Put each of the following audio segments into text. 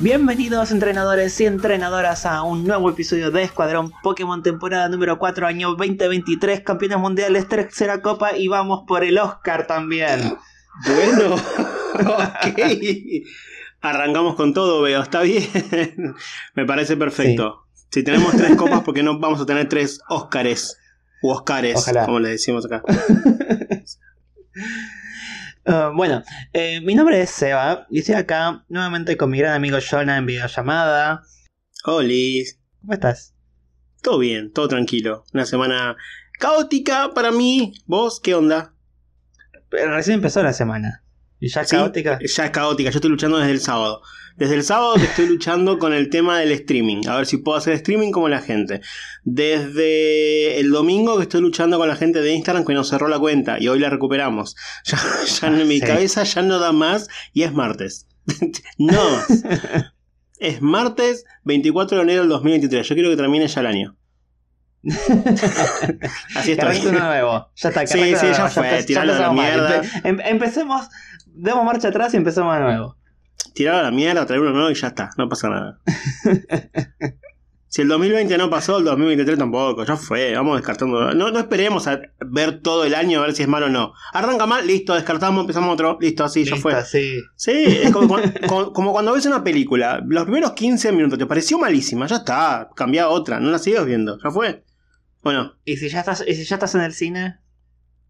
Bienvenidos entrenadores y entrenadoras a un nuevo episodio de Escuadrón Pokémon temporada número 4 año 2023, campeones mundiales, tercera copa y vamos por el Oscar también. Bueno, ok. Arrancamos con todo, veo, está bien. Me parece perfecto. Si tenemos tres copas, ¿por qué no vamos a tener tres Óscares? O Oscares, como le decimos acá. Uh, bueno, eh, mi nombre es Seba y estoy acá nuevamente con mi gran amigo Jonah en videollamada. Hola. ¿Cómo estás? Todo bien, todo tranquilo. Una semana caótica para mí. ¿Vos qué onda? Pero recién empezó la semana. ¿Y ya es caótica? Ya es caótica, yo estoy luchando desde el sábado. Desde el sábado que estoy luchando con el tema del streaming. A ver si puedo hacer streaming como la gente. Desde el domingo que estoy luchando con la gente de Instagram que nos cerró la cuenta y hoy la recuperamos. Ya, en mi cabeza ya no da más y es martes. no. es martes 24 de enero del 2023. Yo quiero que termine ya el año. Así está. nuevo. Ya está. Sí, sí, ya fue. Tiralo a la mierda. Em, empecemos demos marcha atrás y empezamos de nuevo. Tirar a la mierda, traer uno nuevo y ya está, no pasa nada. si el 2020 no pasó, el 2023 tampoco, ya fue, vamos descartando. No, no esperemos a ver todo el año a ver si es malo o no. Arranca mal, listo, descartamos, empezamos otro, listo, así, ya fue. Sí, sí es como, como, cuando ves una película, los primeros 15 minutos te pareció malísima, ya está, cambia otra, no la sigues viendo, ya fue. Bueno. ¿Y si ya estás, y si ya estás en el cine?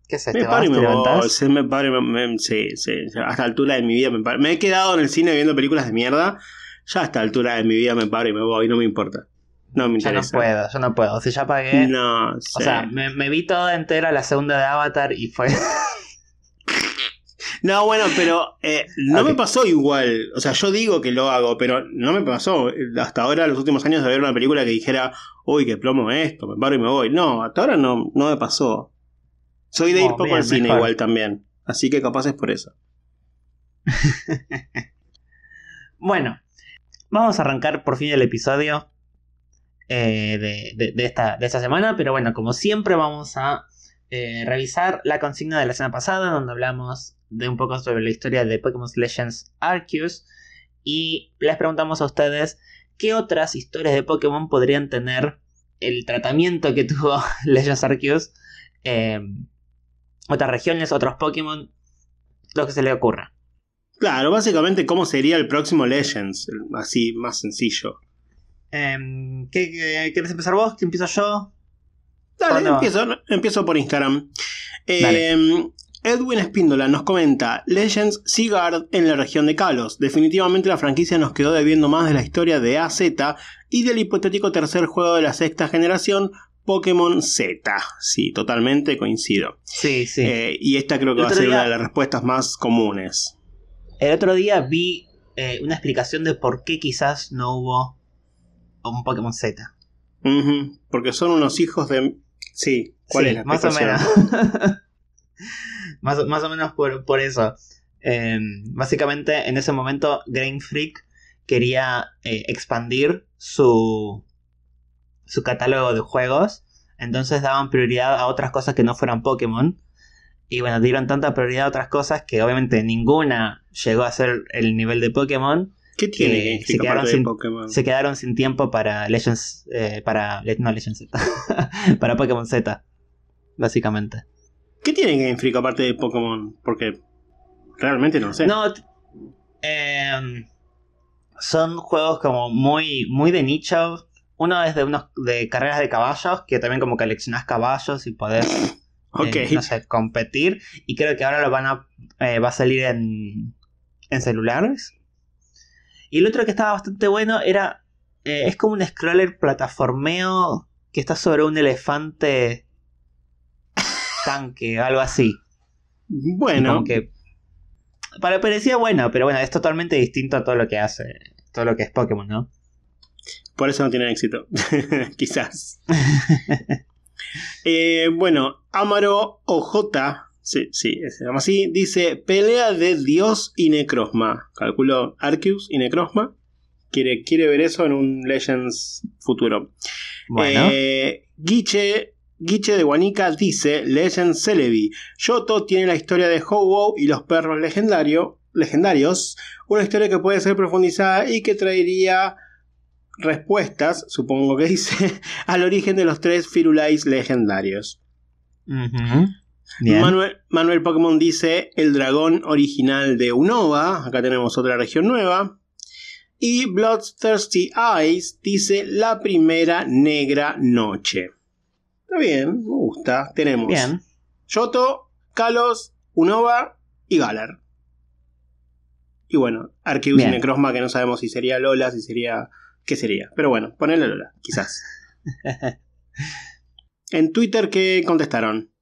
¿Qué es Me paro y me voy. Sí, me paro y me, sí, sí. A esta altura de mi vida me paro. Me he quedado en el cine viendo películas de mierda. Ya a esta altura de mi vida me paro y me voy. No me importa. No me interesa. Yo no puedo, yo no puedo. Si ya pagué. No, O sea, me, me vi toda entera la segunda de Avatar y fue. No, bueno, pero eh, no me pasó igual. O sea, yo digo que lo hago, pero no me pasó hasta ahora, los últimos años, de ver una película que dijera, uy, qué plomo esto, me paro y me voy. No, hasta ahora no, no me pasó. Soy de ir poco al cine igual también. Así que capaz es por eso. bueno, vamos a arrancar por fin el episodio eh, de, esta, de, esta, semana. Pero bueno, como siempre, vamos a eh, revisar la consigna de la semana pasada, donde hablamos de un poco sobre la historia de Pokémon Legends Arceus. Y les preguntamos a ustedes qué otras historias de Pokémon podrían tener el tratamiento que tuvo Legends Arceus. Eh, otras regiones, otros Pokémon, lo que se le ocurra. Claro, básicamente cómo sería el próximo Legends, así más sencillo. Em, ¿qué, quieres empezar vos? ¿Que empiezo yo? Dale, empiezo, empiezo, por Instagram. Em, Edwin Espíndola nos comenta Legends Seagard en la región de Kalos. Definitivamente la franquicia nos quedó debiendo más de la historia de AZ y del hipotético tercer juego de la sexta generación Pokémon Z. Sí, totalmente coincido. Sí, sí. Eh, y esta creo que va a ser una de las respuestas más comunes. El otro día vi eh, una explicación de por qué quizás no hubo un Pokémon Z. Porque son unos hijos de... Sí, ¿cuál es la más o menos. más, más, o menos por, eso. Em, básicamente en ese momento Game Freak quería eh, expandir su, su catálogo de juegos. Entonces daban prioridad a otras cosas que no fueran Pokémon. Y bueno, dieron tanta prioridad a otras cosas que obviamente ninguna llegó a ser el nivel de Pokémon. ¿Qué tiene se quedaron, sin, se quedaron sin tiempo para Legends. Eh, para. No, Legends Z. para Pokémon Z. Básicamente. ¿Qué tiene Game Freak aparte de Pokémon? Porque realmente no sé. No. Em, son juegos como muy, muy de nicho. Uno es de unos de carreras de caballos, que también como coleccionás caballos y podés eh, no sé, competir. Y creo que ahora lo van a. Eh, va a salir en. en celulares. Y el otro que estaba bastante bueno era. Eh, es como un scroller plataformeo que está sobre un elefante tanque, algo así. Bueno. Que. Parecía bueno, pero bueno, es totalmente distinto a todo lo que hace. Todo lo que es Pokémon, ¿no? Por eso no tienen éxito. Quizás. Eh, bueno, Amaro OJ, sí, sí, se llama así, dice pelea de Dios y Necrosma. Calculo Arceus y Necrosma. Quiere, quiere ver eso en un Legends futuro. Bueno. Eh, Guiche, de Guanica dice Legends Celebi. Yoto tiene la historia de ho y los perros legendarios legendarios, una historia que puede ser profundizada y que traería respuestas, supongo que dice, al origen de los tres Firulais legendarios. Manuel, Manuel Pokémon dice el dragón original de Unova, acá tenemos otra región nueva. Y Bloodthirsty Eyes dice la primera negra noche. Está bien, me gusta. Tenemos Bien. Yoto, Kalos, Unova y Galar. Y bueno, Arceus y Bien. Necrozma que no sabemos si sería Lola, si sería... ¿Qué sería? Pero bueno, ponele Lola, quizás. en Twitter, ¿qué contestaron?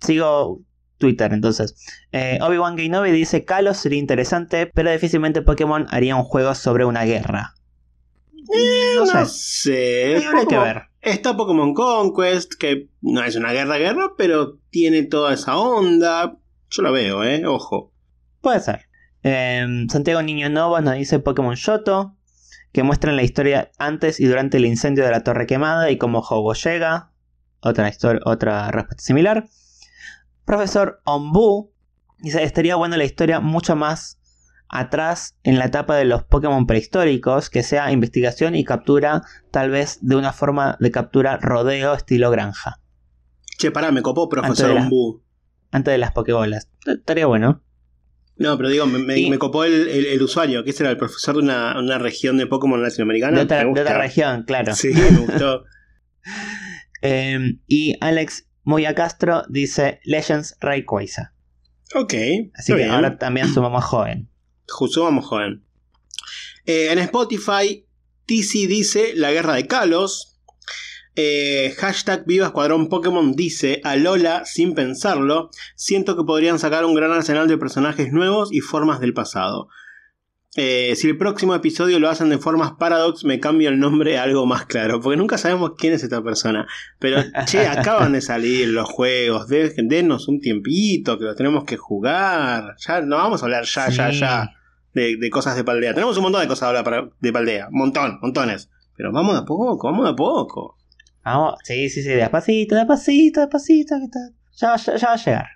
Sigo Twitter, entonces. Eh, Obi-Wan Kenobi dice: Kalos sería interesante, pero difícilmente Pokémon haría un juego sobre una guerra. Eh, no no, sé. sé. Que ver. Está Pokémon Conquest, que no es una guerra-guerra, pero tiene toda esa onda. Yo la veo, ¿eh? Ojo. Puede ser. Eh, Santiago Niño Nova nos dice Pokémon Yoto, que muestran la historia antes y durante el incendio de la Torre Quemada y cómo Hobo llega. Otra, histor- otra respuesta similar. Profesor Ombu dice: Estaría buena la historia mucho más atrás en la etapa de los Pokémon prehistóricos, que sea investigación y captura, tal vez de una forma de captura rodeo estilo granja, Che, pará, me copó Profesor Ombu. antes de las Pokébolas. Estaría bueno. No, pero digo, me, me- Y- me copó el, el- el usuario, que ese era el profesor de una, una región de Pokémon latinoamericana. De otra, de región, claro. Sí, me gustó. Eh, y Alex Moya Castro dice Legends Rayquaza. Ok. Así que bien. ahora también sumamos joven. Justo vamos joven. Eh, en Spotify, TC dice La Guerra de Kalos. Eh, hashtag Viva Escuadrón Pokémon dice a Lola sin pensarlo. Siento que podrían sacar un gran arsenal de personajes nuevos y formas del pasado. Eh, si el próximo episodio lo hacen de formas Paradox, me cambio el nombre a algo más claro. Porque nunca sabemos quién es esta persona. Pero, che, acaban de salir los juegos. de- Denos un tiempito que los tenemos que jugar. Ya no vamos a hablar ya, ya, Sí. ya de, de cosas de Paldea. Tenemos un montón de cosas a hablar para- de Paldea. Montón, montones. Pero vamos de a poco, vamos de a poco. Vamos, sí, sí, sí, despacito, despacito, despacito. Que está- ya, va- ya, ya va a llegar.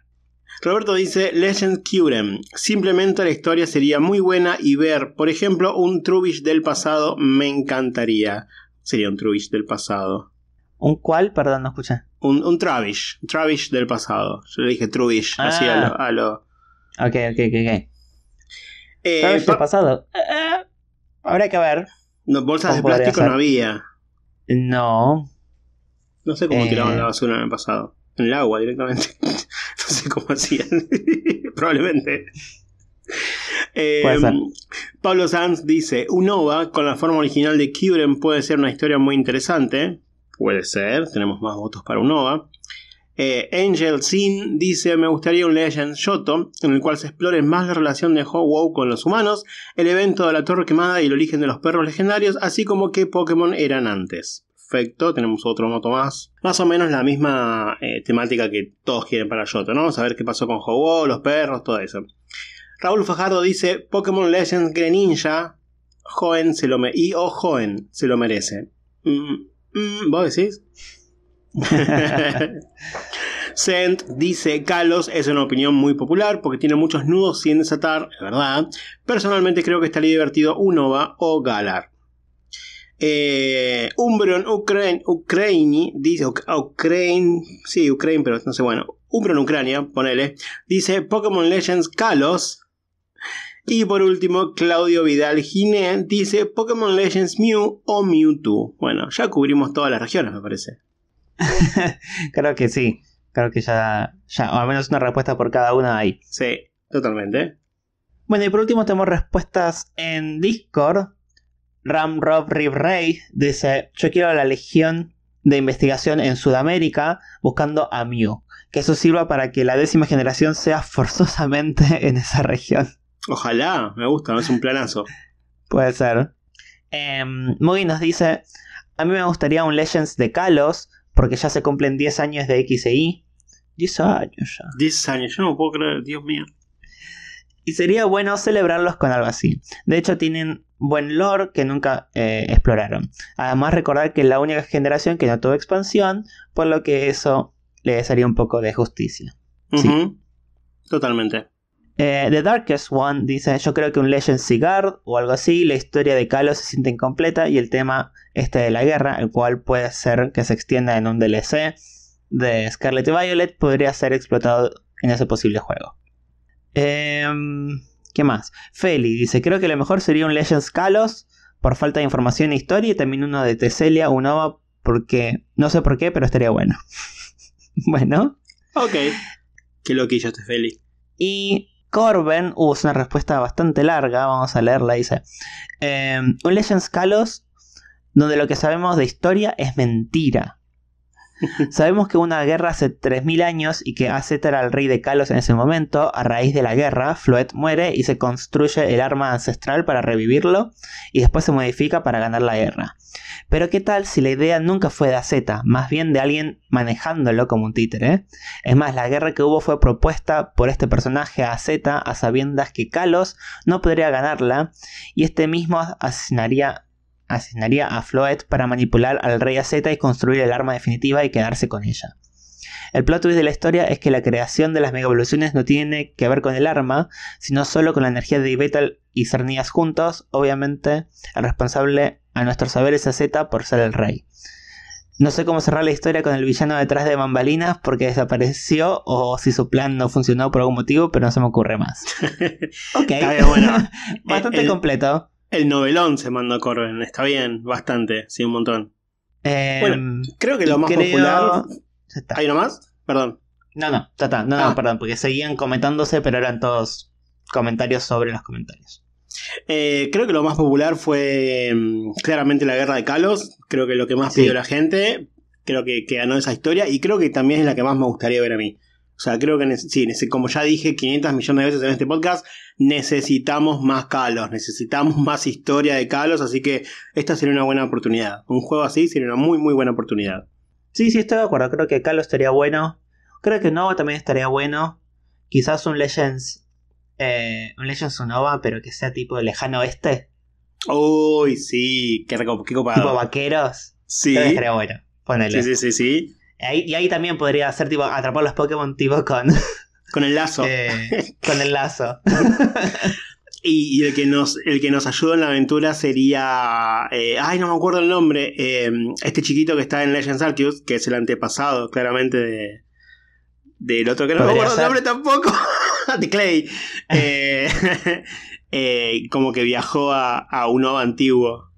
Roberto dice Legend Curem. Simplemente la historia sería muy buena y ver, por ejemplo, un Trubbish del pasado me encantaría. Sería un Trubbish del pasado. ¿Un cuál? Perdón, no escuché. Un, un Travish. Travish del pasado. Yo le dije Trubbish. Así a Ah. lo. a lo- Ok, ok, ok, ok. Eh, ¿Sabes pa- el pasado? Eh, eh, habrá que ver. no, bolsas de ¿Cómo podría plástico no había. No. No sé cómo Eh. tiraban la basura en el pasado. En el agua directamente. no sé cómo hacían. Probablemente. Eh, ser. Pablo Sanz dice: Unova con la forma original de Kyurem puede ser una historia muy interesante. Puede ser, tenemos más votos para Unova. Eh, Angel Sin dice: Me gustaría un Legend Shoto en el cual se explore más la relación de Ho-Wow con los humanos, el evento de la Torre Quemada y el origen de los perros legendarios, así como qué Pokémon eran antes. Perfecto, tenemos otro moto más. Más o menos la misma eh, temática que todos quieren para Yoto, ¿no? Saber qué pasó con Ho-Wow, los perros, todo eso. Raúl Fajardo dice: Pokémon Legends Greninja, Joven se lo y o Joven se lo merece. Mm, mm, ¿Vos decís? Sent dice Kalos es una opinión muy popular porque tiene muchos nudos sin desatar, es verdad. Personalmente creo que estaría divertido Unova o Galar. Eh, Umbreon Ukraine, Ukraine dice Uk- Ukraine, sí, Ukraine, pero no sé, bueno, Umbreon Ucrania, ponele, dice Pokémon Legends Kalos. Y por último, Claudio Vidal Gine dice Pokémon Legends Mew o Mewtwo. Bueno, ya cubrimos todas las regiones, me parece. Creo que sí. Creo que ya, ya, o al menos una respuesta por cada una hay. Sí, totalmente. Bueno, y por último tenemos respuestas en Discord. Ram Rob Rib Ray dice: Yo quiero la legión de investigación en Sudamérica buscando a Mew. Que eso sirva para que la décima generación sea forzosamente en esa región. Ojalá, me gusta, es un planazo. Puede ser. Eh, Mugi nos dice: A mí me gustaría un Legends de Kalos. Porque ya se cumplen 10 años de X e Y. 10 años ya. 10 años, yo no puedo creer, Dios mío. Y sería bueno celebrarlos con algo así. De hecho, tienen buen lore que nunca eh, exploraron. Además, recordar que es la única generación que no tuvo expansión, por lo que eso les haría un poco de justicia. Sí. Totalmente. Eh, The Darkest One dice, yo creo que un Legend Sigard o algo así, la historia de Kalos se siente incompleta y el tema este de la guerra, el cual puede ser que se extienda en un DLC de Scarlet y Violet, podría ser explotado en ese posible juego. Em, ¿Qué más? Feli dice, creo que lo mejor sería un Legends Kalos por falta de información e historia y también uno de Teselia, Unova, porque no sé por qué, pero estaría bueno. bueno. Ok. Qué loquillo este Feli. Y Corben, uh, es una respuesta bastante larga, vamos a leerla, dice. Em, un Legends Kalos donde lo que sabemos de historia es mentira. Sabemos que una guerra hace 3000 años y que Azet era el rey de Kalos en ese momento. A raíz de la guerra, Floet muere y se construye el arma ancestral para revivirlo y después se modifica para ganar la guerra. Pero ¿qué tal si la idea nunca fue de Azeta, más bien de alguien manejándolo como un títere? Es más, la guerra que hubo fue propuesta por este personaje a Azeta a sabiendas que Kalos no podría ganarla y este mismo asesinaría asignaría a Floet para manipular al rey AZ y construir el arma definitiva y quedarse con ella. El plot twist de la historia es que la creación de las mega evoluciones no tiene que ver con el arma, sino solo con la energía de Ibetal y Cernías juntos, obviamente el responsable a nuestros saberes AZ por ser el rey. No sé cómo cerrar la historia con el villano detrás de bambalinas porque desapareció o si su plan no funcionó por algún motivo, pero no se me ocurre más. ok, bueno. bastante completo. El novelón se mandó Corben, está bien, bastante, sí, un montón. bueno, em, creo que lo más popular. ¿Hay uno más? Perdón. No, no, ya está, no, no, ah. perdón, porque seguían comentándose, pero eran todos comentarios sobre los comentarios. Eh, creo que lo más popular fue mm, claramente la guerra de Kalos. Creo que lo que más pidió la gente. Creo que, que, ganó esa historia. Y creo que también es la que más me gustaría ver a mí. O sea, creo que sí, como ya dije 500 millones de veces en este podcast, necesitamos más Kalos, necesitamos más historia de Kalos, así que esta sería una buena oportunidad. Un juego así sería una muy, muy buena oportunidad. Sí, sí, estoy de acuerdo. Creo que Kalos estaría bueno. Creo que Nova también estaría bueno. Quizás un Legends. Eh, un Legends Nova, pero que sea tipo lejano oeste. Uy, sí, qué, qué copado. Tipo vaqueros. Sí. Creo que estaría bueno. Sí, sí, sí, sí y ahí también podría ser tipo atrapar los Pokémon tipo con. Con el lazo. Eh, con el lazo. y, el, que nos, el que nos ayuda en la aventura sería. Eh, ay, no me acuerdo el nombre. Eh, este chiquito que está en Legends Arceus, que es el antepasado, claramente, de. Del otro que no me acuerdo el nombre tampoco. de Clay. como que viajó a, a un nuevo antiguo.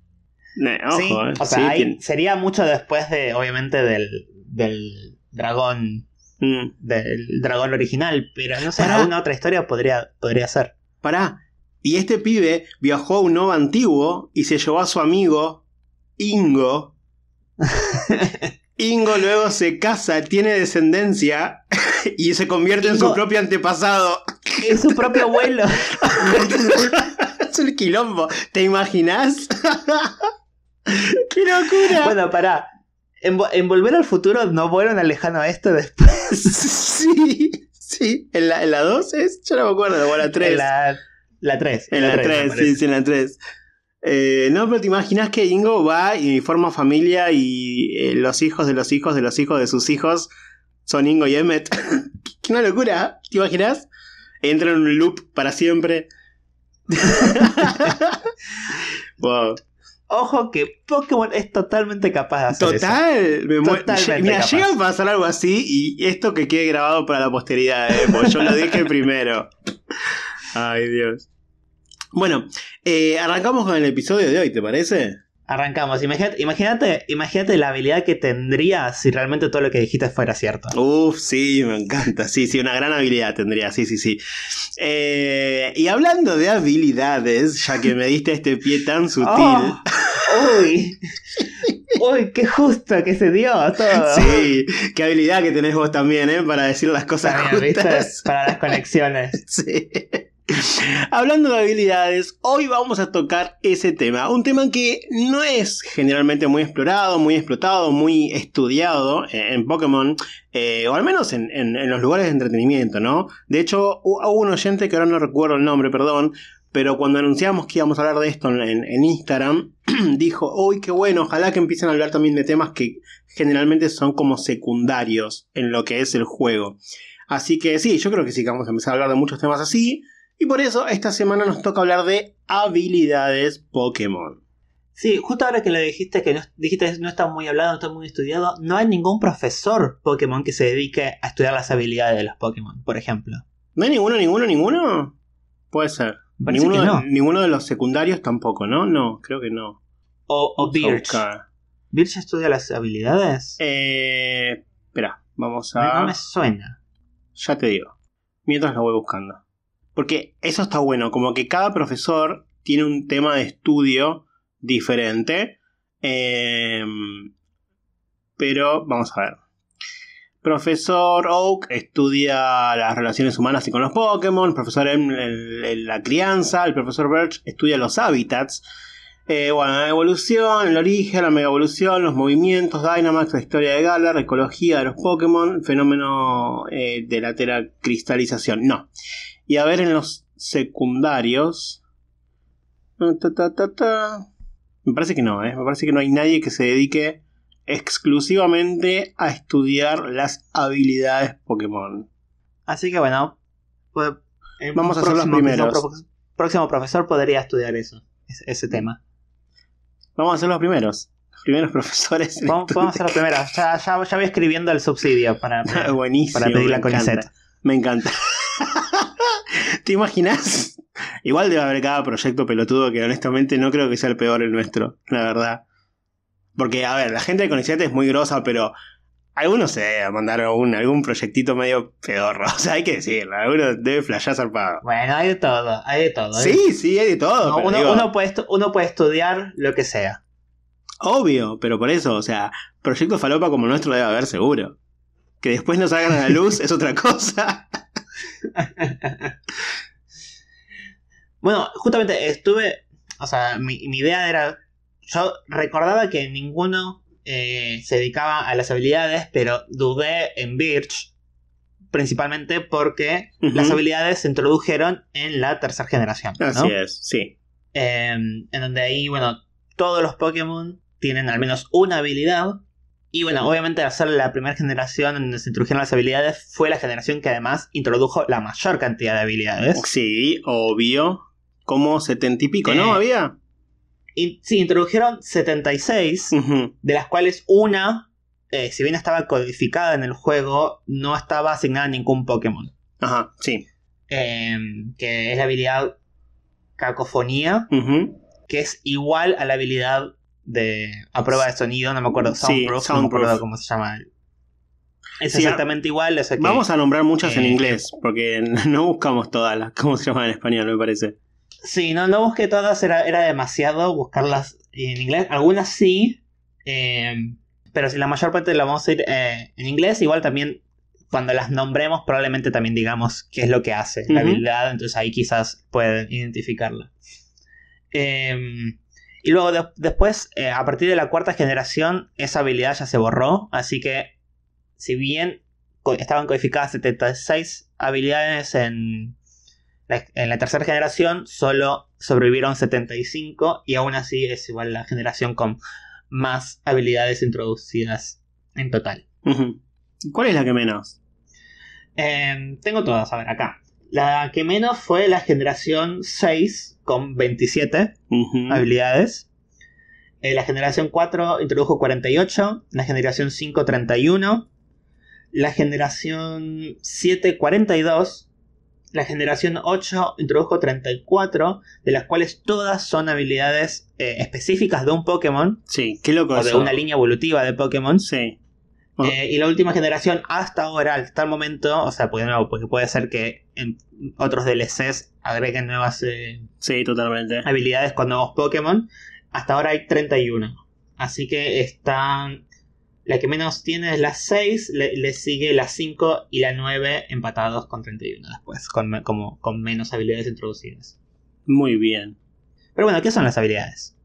sí, o sea, sería mucho después de, obviamente, del, del dragón. Mm. Del dragón original. Pero no sé, alguna otra historia podría, podría ser. Pará. Y este pibe viajó a un Nova antiguo y se llevó a su amigo Ingo. Ingo luego se casa, tiene descendencia y se convierte en su propio antepasado. Es su propio abuelo. es un quilombo. ¿Te imaginas? ¡Qué locura! Bueno, pará. En, Volver al Futuro no fueron a lejano esto después. sí, sí. En la, en la 2 es, yo no me acuerdo, o la 3. En la, la 3. En, la, 3, sí, sí, en la 3. Eh, no, pero te imaginas que Ingo va y forma familia y eh, los hijos de los hijos de los hijos de sus hijos son Ingo y Emmet. ¡Qué una locura! ¿Te imaginas? Entran en un loop para siempre. wow. Ojo que Pokémon es totalmente capaz de hacer Total, eso. Me Totalmente Mira, llega a pasar algo así y esto que quede grabado para la posteridad, eh, porque yo lo dije primero. Ay, Dios. Bueno, eh, arrancamos con el episodio de hoy, ¿te parece? Arrancamos. Imagínate, imagínate, la habilidad que tendría si realmente todo lo que dijiste fuera cierto. Uf, sí, me encanta. Sí, sí, una gran habilidad tendría. Sí, sí, sí. Eh, y hablando de habilidades, ya que me diste este pie tan sutil. Oh, uy. Uy, qué justo que se dio todo. Sí, qué habilidad que tenés vos también, ¿eh? Para decir las cosas justas. Para las conexiones. Sí. Hablando de habilidades, hoy vamos a tocar ese tema. Un tema que no es generalmente muy explorado, muy explotado, muy estudiado en Pokémon, eh, o al menos en, los lugares de entretenimiento, ¿no? De hecho, hubo un oyente que ahora no recuerdo el nombre, perdón, pero cuando anunciamos que íbamos a hablar de esto en, Instagram, dijo, uy, qué bueno, ojalá que empiecen a hablar también de temas que generalmente son como secundarios en lo que es el juego. Así que sí, yo creo que sí que vamos a empezar a hablar de muchos temas así. Y por eso esta semana nos toca hablar de habilidades Pokémon. Sí, justo ahora que le dijiste que no, dijiste no está muy hablado, no está muy estudiado, no hay ningún profesor Pokémon que se dedique a estudiar las habilidades de los Pokémon, por ejemplo. ¿No hay ninguno, ninguno, ninguno? Puede ser. Parece Ninguno, no. ninguno de los secundarios tampoco, ¿no? No, creo que no. O, Birch. ¿Birch estudia las habilidades? Eh, espera, vamos No, a... no me suena. Ya te digo. Mientras lo voy buscando. Porque eso está bueno, como que cada profesor tiene un tema de estudio diferente. Eh, pero vamos a ver. Profesor Oak estudia las relaciones humanas y con los Pokémon. Profesor M la crianza. El profesor Birch estudia los hábitats. Eh, bueno, la evolución, el origen, la mega evolución, los movimientos, Dynamax, la historia de Galar, ecología de los Pokémon, fenómeno eh, de la teracristalización. No. Y a ver en los secundarios. Ah, ta, ta, ta, ta. Me parece que no, ¿eh? Me parece que no hay nadie que se dedique exclusivamente a estudiar las habilidades Pokémon. Así que bueno, pues, el Vamos a hacer los primeros. próximo- próximo profesor podría estudiar eso, ese, ese tema. Vamos a ser los primeros. Los primeros profesores. Vamos, vamos a hacer la primera. Ya, ya, ya voy escribiendo el subsidio para, para pedir la CONICET. Me encanta. ¿Te imaginas? Igual debe haber cada proyecto pelotudo que honestamente no creo que sea el peor el nuestro, la verdad. Porque, a ver, la gente de Conicet es muy grosa, pero algunos se debe mandar algún, algún proyectito medio pedorro. O sea, hay que decirlo, alguno debe flashear zarpado. Bueno, hay de todo, hay de todo. ¿eh? Sí, sí, hay de todo. No, uno, digo, uno puede estu- uno puede estudiar lo que sea. Obvio, pero por eso, o sea, proyectos falopa como el nuestro debe haber seguro. Que después no salgan a la luz es otra cosa. Bueno, justamente estuve. O sea, mi, mi idea era. Yo recordaba que ninguno eh, se dedicaba a las habilidades, pero dudé en Birch. Principalmente porque las habilidades se introdujeron en la tercera generación. ¿no? Así es, sí. Eh, en donde ahí, bueno, todos los Pokémon tienen al menos una habilidad. Y bueno, obviamente al ser la primera generación en donde se introdujeron las habilidades, fue la generación que además introdujo la mayor cantidad de habilidades. Sí, obvio. Como setenta y pico, ¿no? Había. Sí, introdujeron 76, Ujú. de las cuales una, eh, si bien estaba codificada en el juego, no estaba asignada a ningún Pokémon. Ajá, sí. Eh, que es la habilidad Cacofonía, que es igual a la habilidad de a prueba de sonido, no me acuerdo, Sí, Soundproof, no me acuerdo Soundproof. cómo se llama. Es Sí, exactamente igual, o sea que- Vamos a nombrar muchas en eh, inglés, porque no buscamos todas las. ¿Cómo se llaman en español, me parece? Sí, no, no busqué todas, era, era demasiado buscarlas en inglés. Algunas sí, eh, pero si la mayor parte la vamos a ir eh, en inglés, igual también cuando las nombremos probablemente también digamos qué es lo que hace la habilidad, entonces ahí quizás pueden identificarla. Eh, y luego de- después, eh, a partir de la cuarta generación, esa habilidad ya se borró, así que si bien co- estaban codificadas 76 habilidades en la, en la tercera generación, solo sobrevivieron 75 y aún así es igual la generación con más habilidades introducidas en total. ¿Cuál es la que menos? Eh, tengo todas, a ver, acá. La que menos fue la generación 6 con 27 Ujú. habilidades. Eh, la generación 4 introdujo 48. La generación 5 31. La generación 7 42. La generación 8 introdujo 34, de las cuales todas son habilidades eh, específicas de un Pokémon Sí, qué loco o de eso. una línea evolutiva de Pokémon. Sí. Oh. Eh, y la última generación, hasta ahora, hasta el momento, o sea, porque, no, porque puede ser que en otros DLCs agreguen nuevas eh, Sí, totalmente. habilidades con nuevos Pokémon. Hasta ahora hay 31. Así que están. La que menos tiene es la 6, le, le sigue la 5 y la 9 empatados con 31 después, con, como, con menos habilidades introducidas. Muy bien. Pero bueno, ¿qué son las habilidades?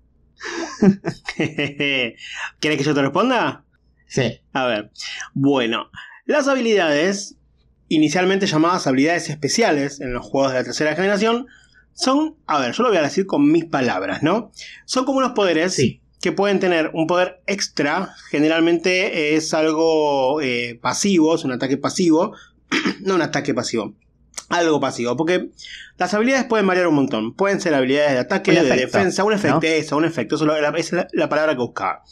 ¿Quieres que yo te responda? Sí. A ver. Bueno, las habilidades, inicialmente llamadas habilidades especiales en los juegos de la tercera generación, son, a ver, yo lo voy a decir con mis palabras, ¿no? Son como unos poderes Sí. que pueden tener un poder extra, generalmente es algo eh, pasivo, es un ataque pasivo, no un ataque pasivo, algo pasivo. Porque las habilidades pueden variar un montón. Pueden ser habilidades de ataque, Un de efecto, defensa, un efecto, ¿no? eso, un efecto. Eso es la, esa es la- la palabra que buscaba.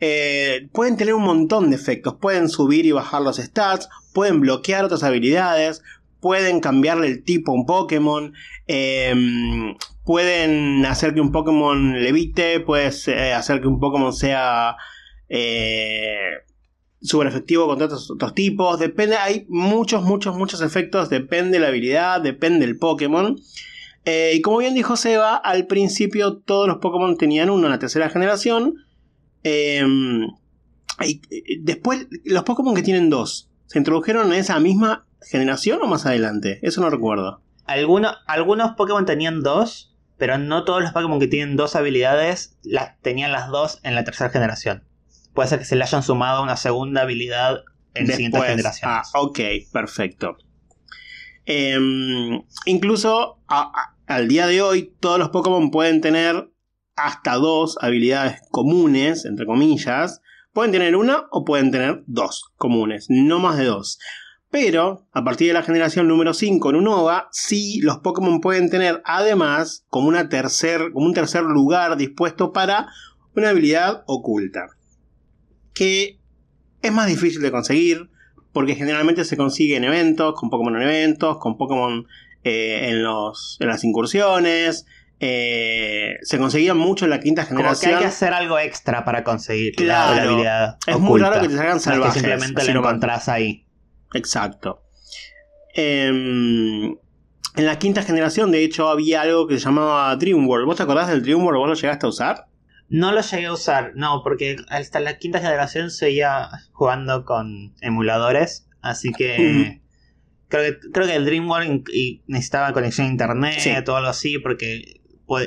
Eh, pueden tener un montón de efectos. Pueden subir y bajar los stats. Pueden bloquear otras habilidades. Pueden cambiarle el tipo a un Pokémon. eh, pueden hacer que un Pokémon levite. Puedes eh, hacer que un Pokémon sea eh, súper efectivo contra otros, tipos. Depende, hay muchos, muchos, muchos efectos. Depende la habilidad, depende el Pokémon. Y como bien dijo Seba, al principio todos los Pokémon tenían uno en la tercera generación. Eh, y, eh, después, los Pokémon que tienen dos, ¿se introdujeron en esa misma generación o más adelante? Eso no recuerdo. Algunos, algunos Pokémon tenían dos, pero no todos los Pokémon que tienen dos habilidades las, tenían las dos en la tercera generación. Puede ser que se le hayan sumado una segunda habilidad en siguientes Después. generaciones. Ah, ok, perfecto. Em, incluso a- a- al día de hoy, todos los Pokémon pueden tener hasta dos habilidades comunes, entre comillas. Pueden tener una o pueden tener dos comunes, no más de dos. Pero a partir de la generación número 5 en Unova, sí los Pokémon pueden tener además como, una tercer, como un tercer lugar dispuesto para una habilidad oculta. Que es más difícil de conseguir porque generalmente se consigue en eventos, con Pokémon en eventos, con Pokémon eh, en, los, en las incursiones. Eh, se conseguía mucho en la quinta Como que generación. hay que hacer algo extra para conseguir la- Claro. la, habilidad. Es muy raro que te salgan No es que salvajes. simplemente la encontrás ahí. Exacto. Em, en la quinta generación, de hecho, había algo que se llamaba Dream World. ¿Vos te acordás del Dream World? ¿Vos lo llegaste a usar? No lo llegué a usar, no, porque hasta la quinta generación seguía jugando con emuladores, así que creo que creo que el Dreamworld necesitaba conexión a internet Sí. o algo así, porque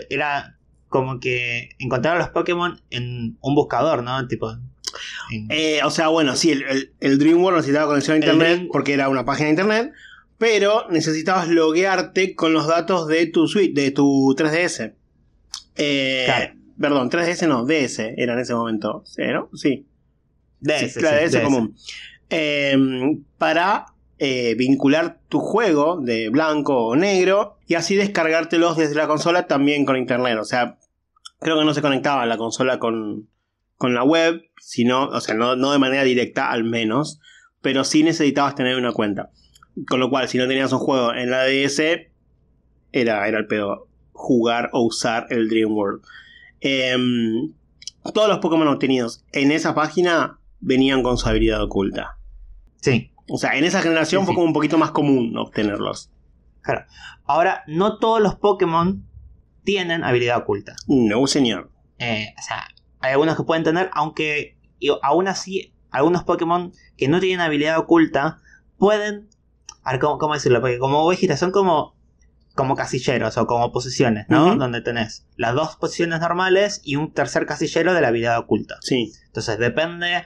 era como que encontrar a los Pokémon en un buscador, ¿no? Tipo. en- Eh, o sea, bueno, sí, el, el- el Dream World necesitaba conexión a internet Dream- porque era una página de internet, pero necesitabas loguearte con los datos de tu suite, de tu 3DS. Eh, Claro. Perdón, 3DS no, DS era en ese momento. ¿Cero? Sí. DS, Sí, la DS DS. común. Eh, para eh, vincular tu juego de blanco o negro y así descargártelos desde la consola también con internet. O sea, creo que no se conectaba la consola con, con la web, sino, o sea, no, no de manera directa al menos, pero sí necesitabas tener una cuenta. Con lo cual, si no tenías un juego en la DS, era, era el pedo jugar o usar el Dream World. Em, todos los Pokémon obtenidos en esa página venían con su habilidad oculta. Sí. O sea, en esa generación Sí, fue sí. como un poquito más común obtenerlos. Ahora, no todos los Pokémon tienen habilidad oculta. No, señor. Eh, o sea, hay algunos que pueden tener, aunque aún así, algunos Pokémon que no tienen habilidad oculta pueden. A ver, ¿cómo, cómo decirlo? Porque como vos dijiste, son como, como casilleros o como posiciones, ¿no? Donde tenés las dos posiciones normales y un tercer casillero de la habilidad oculta. Sí. Entonces depende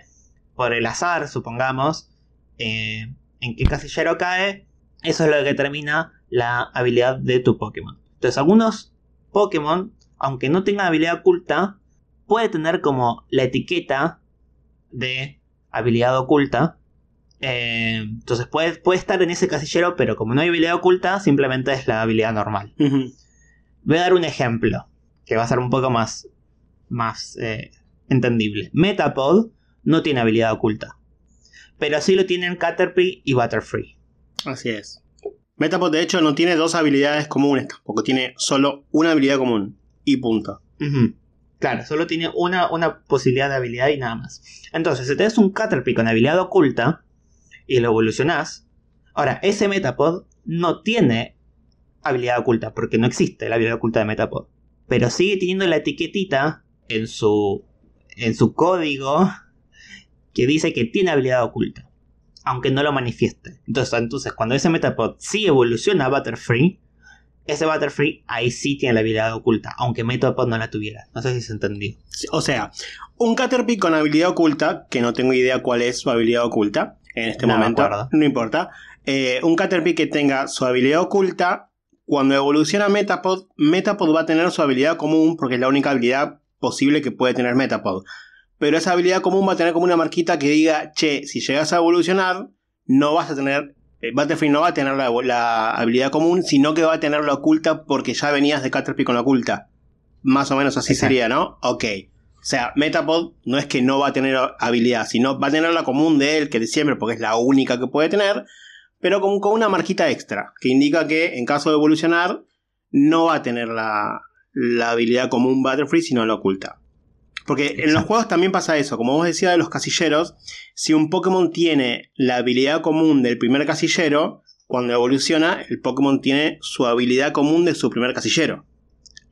por el azar, supongamos, eh, en qué casillero cae. Eso es lo que determina la habilidad de tu Pokémon. Entonces algunos Pokémon, aunque no tengan habilidad oculta, puede tener como la etiqueta de habilidad oculta. Eh, entonces puede, puede estar en ese casillero, pero como no hay habilidad oculta, simplemente es la habilidad normal. Voy a dar un ejemplo que va a ser un poco más, más eh, entendible. Metapod no tiene habilidad oculta, pero sí lo tienen Caterpie y Butterfree. Así es. Metapod, de hecho, no tiene dos habilidades comunes tampoco. Tiene solo una habilidad común. Y punto. Claro, solo tiene una, una posibilidad de habilidad y nada más. Entonces, si tenés un Caterpie con habilidad oculta y lo evolucionás, ahora ese Metapod no tiene habilidad oculta porque no existe la habilidad oculta de Metapod, pero sigue teniendo la etiquetita en su en su código que dice que tiene habilidad oculta, aunque no lo manifieste. Entonces, entonces cuando ese Metapod sí evoluciona a Butterfree, ese Butterfree ahí sí tiene la habilidad oculta, aunque Metapod no la tuviera. No sé si se entendió. O sea, un Caterpie con habilidad oculta, que no tengo idea cuál es su habilidad oculta en este No momento, no importa. Eh, un Caterpie que tenga su habilidad oculta, cuando evoluciona Metapod, Metapod va a tener su habilidad común porque es la única habilidad posible que puede tener Metapod. Pero esa habilidad común va a tener como una marquita que diga, che, si llegas a evolucionar, no vas a tener eh, Butterfree no va a tener la, la habilidad común, sino que va a tener la oculta porque ya venías de Caterpie con la oculta. Más o menos así Exacto. sería, ¿no? Ok. O sea, Metapod no es que no va a tener habilidad, sino va a tener la común de él, que de siempre, porque es la única que puede tener, pero con, con una marquita extra, que indica que en caso de evolucionar, no va a tener la, la habilidad común Butterfree, sino la oculta. Porque en los juegos también pasa eso, como vos decías de los casilleros, si un Pokémon tiene la habilidad común del primer casillero, cuando evoluciona, el Pokémon tiene su habilidad común de su primer casillero.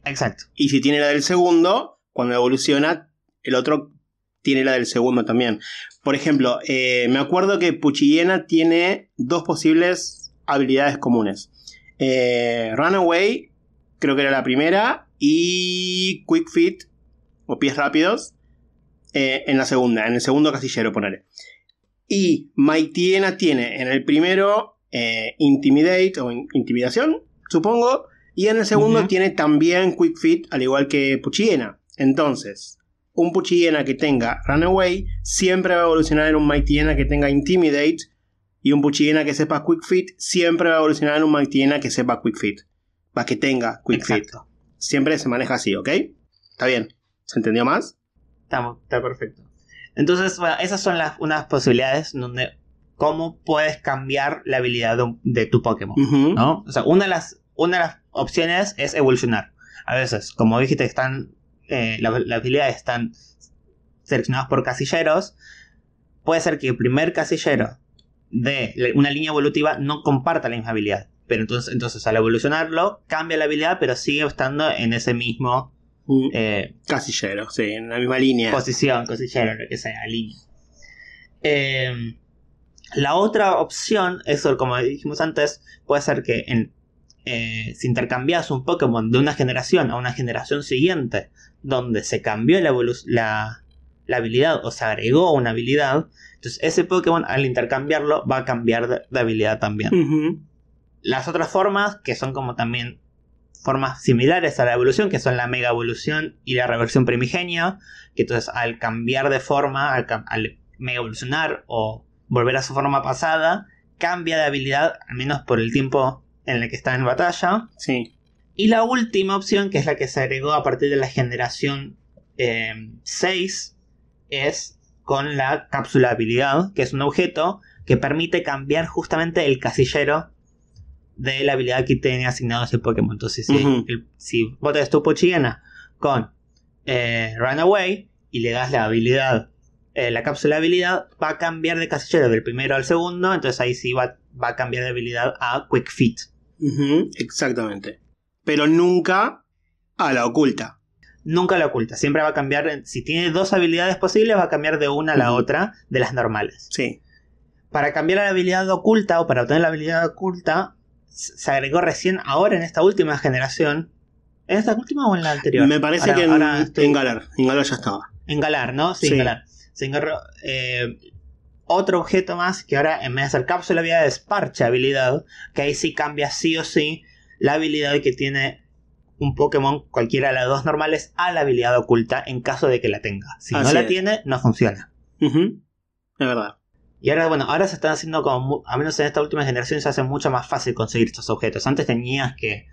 Exacto. Y si tiene la del segundo, cuando evoluciona, el otro tiene la del segundo también. Por ejemplo, eh, me acuerdo que Puchillena tiene dos posibles habilidades comunes. Eh, Runaway, creo que era la primera, y Quick Fit, o pies rápidos, eh, en la segunda, en el segundo casillero, ponele. Y Maitiena tiene en el primero eh, Intimidate o in- Intimidación, supongo, y en el segundo tiene también Quick Fit, al igual que Puchillena. Entonces, un Puchillena que tenga Runaway siempre va a evolucionar en un Mightyena que tenga Intimidate. Y un Puchillena que sepa Quick Fit siempre va a evolucionar en un Mightyena que sepa Quick Fit. Para que tenga Quick Fit. Siempre se maneja así, ¿ok? Está bien. ¿Se entendió más? Está, está perfecto. Entonces, bueno, esas son las, unas posibilidades donde cómo puedes cambiar la habilidad de, tu Pokémon. O sea, una de las, una de las opciones es evolucionar. A veces, como dijiste, están eh, la- las habilidades están seleccionadas por casilleros. Puede ser que el primer casillero de una línea evolutiva no comparta la misma habilidad. Pero entonces, entonces al evolucionarlo, cambia la habilidad, pero sigue estando en ese mismo Mm, eh, Casillero, sí, en la misma línea. posición, casillero, lo que sea, línea. Eh, la otra opción, eso como dijimos antes, puede ser que en, eh, si intercambias un Pokémon de una generación a una generación siguiente, donde se cambió la, la, la habilidad o se agregó una habilidad, entonces ese Pokémon al intercambiarlo va a cambiar de, de habilidad también. Las otras formas, que son como también formas similares a la evolución, que son la mega evolución y la reversión primigenia, que entonces al cambiar de forma, al, mega evolucionar o volver a su forma pasada, cambia de habilidad, al menos por el tiempo en el que está en batalla. Sí. Y la última opción, que es la que se agregó a partir de la generación eh, 6, es con la cápsula habilidad, que es un objeto que permite cambiar justamente el casillero de la habilidad que tiene asignado ese Pokémon. Entonces, si, el- si tenés tu Pochillena con eh, Runaway y le das la habilidad, eh, la cápsula de habilidad, va a cambiar de casillero del primero al segundo. Entonces ahí sí va, va a cambiar de habilidad a Quick Fit. Ujú, Exactamente. Pero nunca a la oculta. Nunca la oculta, siempre va a cambiar. Si tiene dos habilidades posibles, va a cambiar de una a la otra de las normales. Sí. Para cambiar la habilidad oculta o para obtener la habilidad oculta, se agregó recién ahora en esta última generación. ¿En esta última o en la anterior? Me parece Ahora- que en, estoy- en Galar. En Galar ya estaba. En Galar, ¿no? Sí, Sí. en Galar. Se eh, otro objeto más que ahora en vez de ser cápsula habilidad es parche habilidad, que ahí sí cambia sí o sí la habilidad que tiene un Pokémon, cualquiera de las dos normales, a la habilidad oculta en caso de que la tenga. Si no la es. tiene, no funciona. Es verdad. Y ahora, bueno, ahora se están haciendo como, a menos en esta última generación, se hace mucho más fácil conseguir estos objetos. Antes tenías que,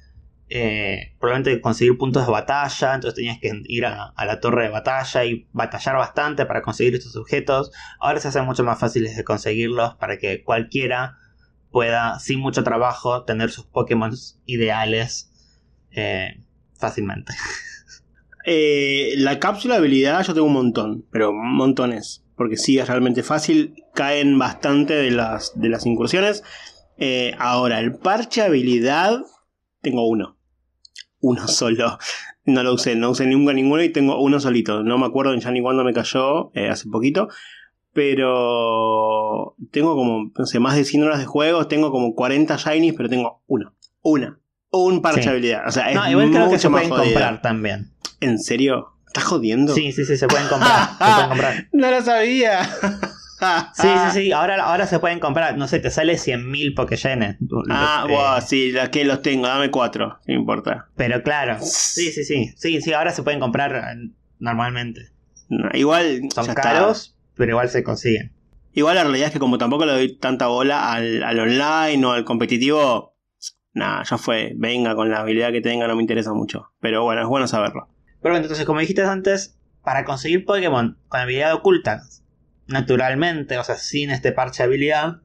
eh, probablemente conseguir puntos de batalla, entonces tenías que ir a, a la torre de batalla y batallar bastante para conseguir estos objetos. Ahora se hacen mucho más fáciles de conseguirlos para que cualquiera pueda, sin mucho trabajo, tener sus Pokémon ideales eh, fácilmente. Eh, la cápsula de habilidad yo tengo un montón, pero montones. Porque sí, es realmente fácil. Caen bastante de las, de las incursiones. Eh, ahora, el parche habilidad, tengo uno. Uno solo. No lo usé, no usé nunca ninguno y tengo uno solito. No me acuerdo ya ni cuándo me cayó, eh, hace poquito. Pero tengo como, no sé, más de 100 horas de juegos. Tengo como 40 shinies, pero tengo uno. Una. Un parche Sí. habilidad. O sea, es No, igual creo que se pueden comprar también. ¿En serio? ¿Estás jodiendo? Sí, sí, sí, se pueden comprar. se pueden comprar. No lo sabía. Sí, sí, sí, ahora, ahora se pueden comprar, no sé, te sale 100.000 Pokéyenes. Ah, Eh, wow, sí, las que los tengo, dame cuatro, no importa. Pero claro, sí, sí, sí, sí, sí, ahora se pueden comprar eh, normalmente. No, igual Son está. caros, pero igual se consiguen. Igual la realidad es que como tampoco le doy tanta bola al, al online o al competitivo, nada, ya fue. Venga con la habilidad que tenga, no me interesa mucho. Pero bueno, es bueno saberlo. Pero bueno, entonces, como dijiste antes, para conseguir Pokémon con habilidad oculta, naturalmente, o sea, sin este parche de habilidad,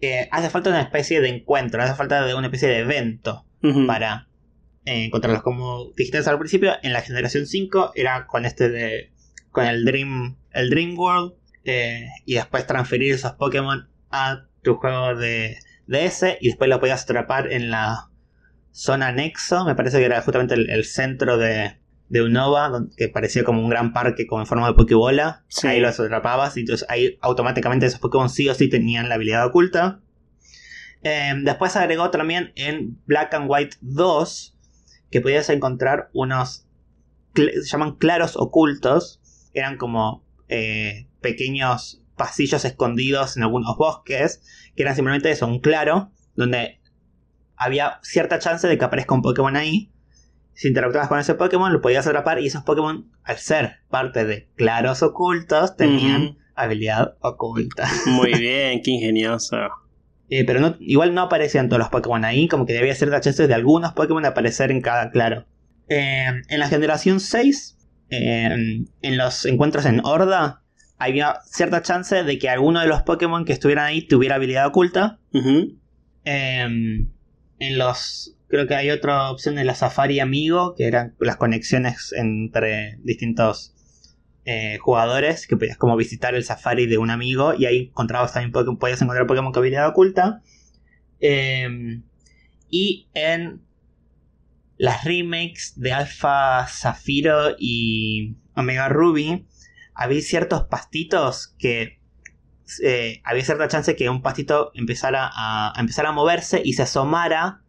eh, hace falta una especie de encuentro, hace falta de una especie de evento para eh, encontrarlos. Como dijiste al principio, en la generación 5 era con este de. con el Dream. el Dream World. eh, y después transferir esos Pokémon a tu juego de DS. Y después lo podías atrapar en la zona Nexo. Me parece que era justamente el, el centro de. De Unova, que parecía como un gran parque con forma de Pokébola. Sí. Ahí los atrapabas y entonces ahí automáticamente esos Pokémon sí o sí tenían la habilidad oculta. Eh, después agregó también en Black and White 2 que podías encontrar unos, se llaman claros ocultos, eran como eh, pequeños pasillos escondidos en algunos bosques, que eran simplemente eso, un claro, donde había cierta chance de que aparezca un Pokémon ahí. Si interactuabas con ese Pokémon, lo podías atrapar y esos Pokémon, al ser parte de claros ocultos, tenían habilidad oculta. Muy bien, qué ingenioso. Eh, pero no, igual no aparecían todos los Pokémon ahí, como que debía ser la chance de algunos Pokémon aparecer en cada claro. Eh, en la generación 6, eh, en los encuentros en Horda, había cierta chance de que alguno de los Pokémon que estuvieran ahí tuviera habilidad oculta. Eh, en los. Creo que hay otra opción de la Safari Amigo, que eran las conexiones entre distintos eh, jugadores, que podías como visitar el Safari de un amigo y ahí encontrabas también podías encontrar Pokémon con habilidad oculta. Eh, y en las remakes de Alpha Zafiro y Omega Ruby, había ciertos pastitos que eh, había cierta chance que un pastito empezara a, a a moverse y se asomara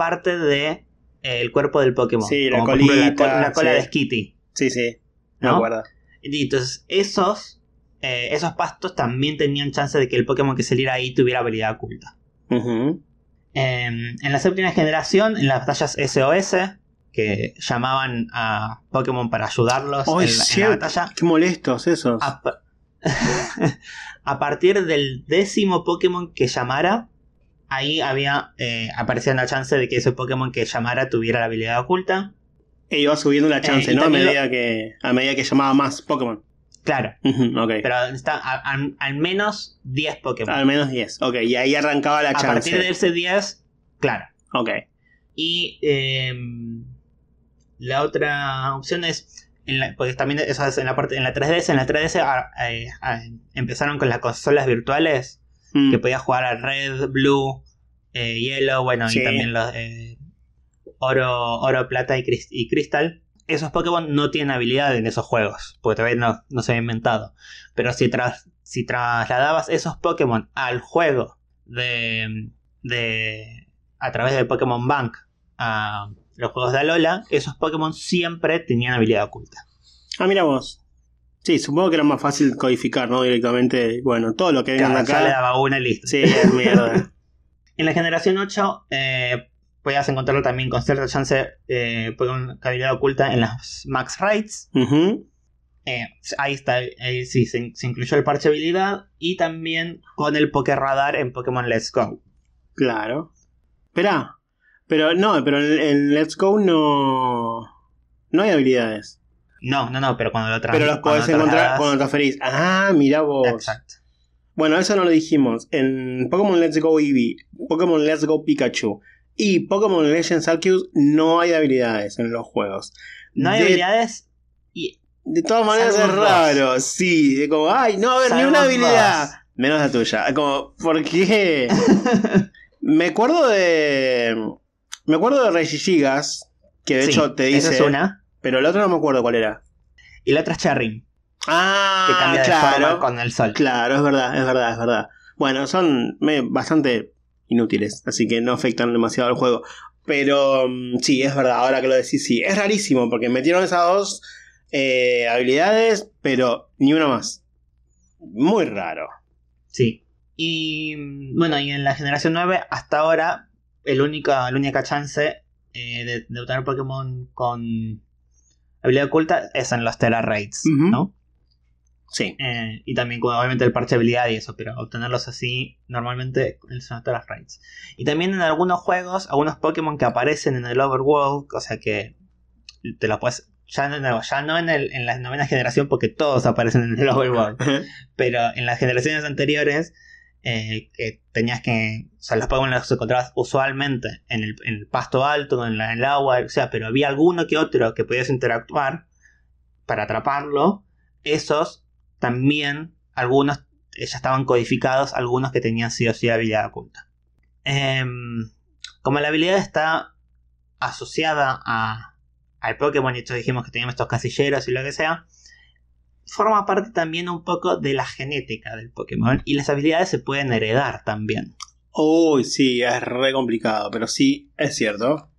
parte de eh, el cuerpo del Pokémon. Sí, la Como la, colita, col- la cola sí. de Skitty. Sí, sí, me ¿No? acuerdo. Y entonces, esos, eh, esos pastos también tenían chance de que el Pokémon que saliera ahí tuviera habilidad oculta. Eh, en la séptima generación, en las batallas SOS, que llamaban a Pokémon para ayudarlos Oh, en, la, en la cierto. batalla, Qué molestos esos. a, a partir del décimo Pokémon que llamara, ahí había eh, aparecía la chance de que ese Pokémon que llamara tuviera la habilidad oculta. E iba subiendo la chance, y ¿no? A lo- medida, que, a medida que llamaba más Pokémon. Claro, Ujú, ok. pero está a- a- al menos 10 Pokémon. Al menos 10. Ok, y ahí arrancaba la a chance. partir de ese 10, claro. Ok. Y eh, la otra opción es. En la, porque también eso es en la parte en la 3DS. En la 3DS ah, eh, empezaron con las consolas virtuales. Mm. Que podías jugar a Red, Blue, eh, Yellow, bueno, Sí. y también los eh, Oro, Oro, Plata y, Cris- y Crystal. Esos Pokémon no tienen habilidad en esos juegos. Porque todavía no, no se había inventado. Pero si, tras, si trasladabas esos Pokémon al juego de. de a través de Pokémon Bank a los juegos de Alola, esos Pokémon siempre tenían habilidad oculta. Ah, mira vos. Sí, supongo que era más fácil codificar, ¿no? Directamente. Bueno, todo lo que vengan Claro, ya le acá. daba una y listo. Sí, es mierda. En la generación 8 eh, podías encontrarlo también con cierta chance eh, Pokémon con habilidad oculta en las Max Raids. Ujú. Eh, ahí está, ahí sí, se, se incluyó el parche habilidad y también con el Pokéradar en Pokémon Let's Go. Claro. Esperá. Pero no, pero en, en Let's Go no. No hay habilidades. No, no, no, pero cuando lo tra- Pero los podés encontrar trasladas- cuando transferís. Ah, mira vos. Exacto. Bueno, eso no lo dijimos. En Pokémon Let's Go Eevee, Pokémon Let's Go Pikachu y Pokémon Legends Arceus no hay habilidades en los juegos. No hay de, habilidades y de todas maneras es dos. raro, sí. De como, ay, no va a haber ni una habilidad. dos. Menos la tuya. Como, ¿por qué? me acuerdo de. Me acuerdo de Regigigas, que de Sí, hecho te esa dice. es una. Pero la otra no me acuerdo cuál era. Y la otra es Cherry, Ah, que cambia de claro. forma con el sol. Claro, es verdad, es verdad, es verdad. Bueno, son bastante inútiles, así que no afectan demasiado al juego. Pero mm, sí, es verdad, ahora que lo decís, sí. Es rarísimo porque metieron esas dos eh, habilidades, pero ni una más. Muy raro. Sí. Y mm, bueno, y en la generación 9, hasta ahora, el único, la única chance eh, de, de obtener Pokémon con habilidad oculta es en los Terra Raids. ¿no? Sí. Eh, y también obviamente el parche de habilidad y eso, pero obtenerlos así normalmente en todas las raids. Y también en algunos juegos, algunos Pokémon que aparecen en el Overworld, o sea que te lo puedes... Ya no, ya no en, el, en la novena generación porque todos aparecen en el Overworld, pero en las generaciones anteriores eh, que tenías que. O sea, los Pokémon los encontrabas usualmente en el, en el pasto alto, en, en, el agua, o sea, pero había alguno que otro que podías interactuar para atraparlo. Esos también, algunos ya estaban codificados, algunos que tenían sí o sí habilidad oculta. Em, como la habilidad está asociada a, al Pokémon, y esto dijimos que teníamos estos casilleros y lo que sea, forma parte también un poco de la genética del Pokémon y las habilidades se pueden heredar también. Uy, sí, es re complicado, pero sí, es cierto.